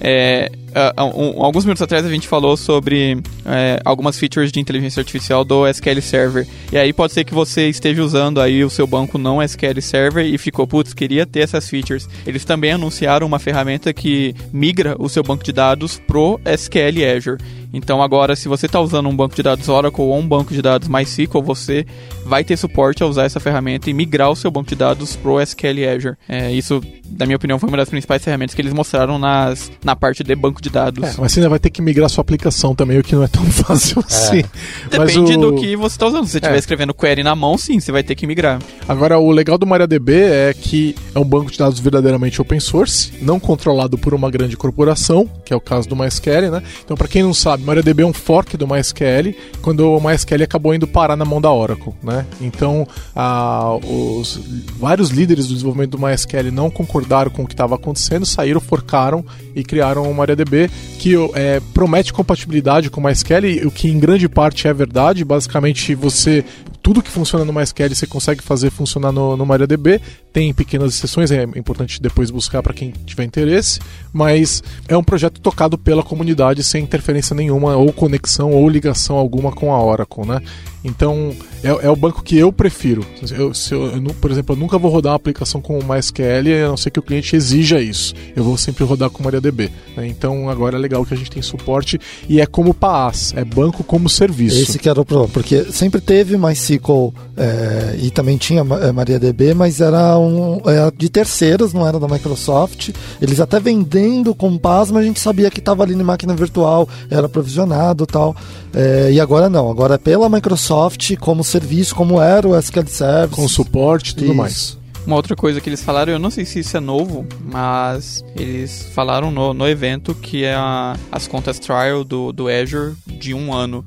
É, uh, um, alguns minutos atrás a gente falou sobre é, algumas features de inteligência artificial do SQL Server. E aí pode ser que você esteja usando aí o seu banco não SQL Server e ficou, putz, queria ter essas features. Eles também anunciaram uma ferramenta que migra o seu banco de dados pro SQL Azure. Então agora, se você está usando um banco de dados Oracle ou um banco de dados MySQL, você vai ter suporte a usar essa ferramenta e migrar o seu banco de dados pro SQL Azure. É, isso, na minha opinião, foi uma das principais ferramentas que eles mostraram nas, na parte de banco de dados. É, mas você ainda vai ter que migrar sua aplicação também, o que não é tão fácil é. assim. Depende o... do que você está usando. Se você estiver é. escrevendo query na mão, sim, você vai ter que migrar. Agora, o legal do MariaDB é que é um banco de dados verdadeiramente open source, não controlado por uma grande corporação, que é o caso do MySQL, né? Então, para quem não sabe, MariaDB é um fork do MySQL, quando o MySQL acabou indo parar na mão da Oracle, né? Então, a, os vários líderes do desenvolvimento do MySQL não concordaram com o que estava acontecendo, saíram, forcaram e criaram o MariaDB, que é, promete compatibilidade com MySQL, o que em grande parte é verdade. Basicamente, você tudo que funciona no MySQL você consegue fazer funcionar no, no MariaDB. Tem pequenas exceções, é importante depois buscar para quem tiver interesse, mas é um projeto tocado pela comunidade sem interferência nenhuma, ou conexão, ou ligação alguma com a Oracle, né? Então, é, é o banco que eu prefiro. Eu, se eu, eu, por exemplo, eu nunca vou rodar uma aplicação com MySQL, a não ser que o cliente exija isso. Eu vou sempre rodar com MariaDB. Né? Então, agora é legal que a gente tem suporte e é como PaaS, é banco como serviço. Esse que era o problema, porque sempre teve MySQL é, e também tinha é, MariaDB, mas era, um, era de terceiros, não era da Microsoft. Eles até vendendo com PaaS, mas a gente sabia que estava ali na máquina virtual, era provisionado tal. É, e agora não, agora é pela Microsoft como serviço, como era o SQL Service. Com suporte e tudo Isso. mais. Uma outra coisa que eles falaram, eu não sei se isso é novo, mas eles falaram no, no evento que é a, as contas trial do, do Azure de um ano.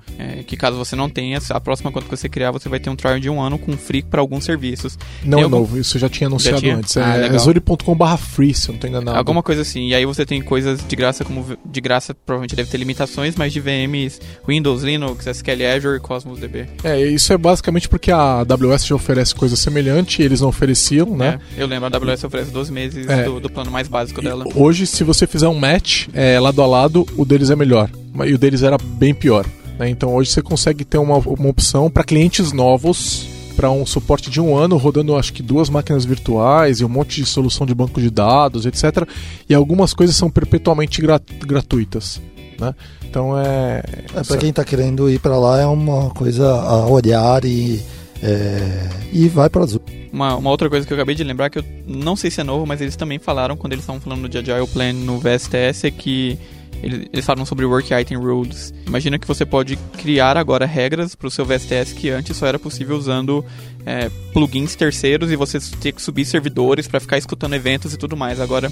É, que caso você não tenha, a próxima conta que você criar, você vai ter um trial de um ano com free para alguns serviços. Não é algum... novo, isso já tinha anunciado já tinha? antes. Ah, é azure.com.br free, se eu não tô enganado. Alguma coisa assim. E aí você tem coisas de graça, como de graça provavelmente deve ter limitações, mas de VMs Windows, Linux, SQL Azure e Cosmos DB. É, isso é basicamente porque a AWS já oferece coisa semelhante e eles não ofereciam né? É, eu lembro, a AWS oferece 12 meses é. do, do, plano mais básico dela. E hoje, se você fizer um match é, lado a lado, o deles é melhor. E o deles era bem pior. Né? Então hoje você consegue ter uma, uma opção para clientes novos para um suporte de um ano, rodando acho que duas máquinas virtuais e um monte de solução de banco de dados, etc. E algumas coisas são perpetualmente gratuitas. Né? Então é. é para quem está querendo ir para lá é uma coisa a olhar e é, e vai para azul. Uma, uma, outra coisa que eu acabei de lembrar, que eu não sei se é novo, mas eles também falaram quando eles estavam falando de Agile Plan no VSTS, é que eles, falam sobre Work Item Rules. Imagina que você pode criar agora regras para o seu VSTS que antes só era possível usando é, plugins terceiros e você ter que subir servidores para ficar escutando eventos e tudo mais. Agora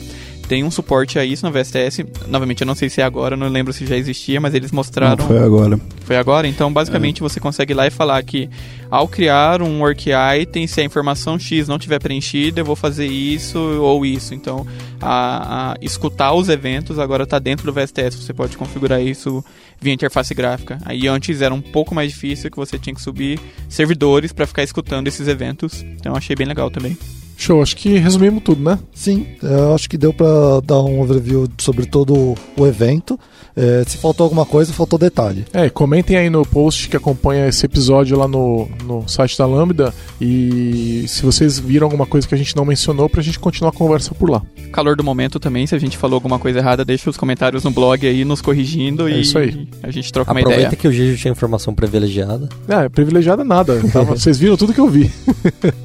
tem um suporte a isso no VSTS. Novamente, eu não sei se é agora, não lembro se já existia, mas eles mostraram. Não, foi agora. Foi agora? Então, basicamente, é. você consegue ir lá e falar que ao criar um work item, se a informação X não tiver preenchida, eu vou fazer isso ou isso. Então, a, a escutar os eventos agora está dentro do VSTS. Você pode configurar isso via interface gráfica. Aí antes era um pouco mais difícil, que você tinha que subir servidores para ficar escutando esses eventos. Então, achei bem legal também. Show, acho que resumimos tudo, né? Sim, eu acho que deu para dar um overview sobre todo o evento. É, se faltou alguma coisa, faltou detalhe. É, comentem aí no post que acompanha esse episódio lá no, no site da Lambda e se vocês viram alguma coisa que a gente não mencionou pra gente continuar a conversa por lá. Calor do momento também, se a gente falou alguma coisa errada, deixa os comentários no blog aí nos corrigindo é e isso aí. a gente troca Aproveita uma ideia. Aproveita que o Gigi tinha informação privilegiada. É, privilegiada nada. vocês viram tudo que eu vi.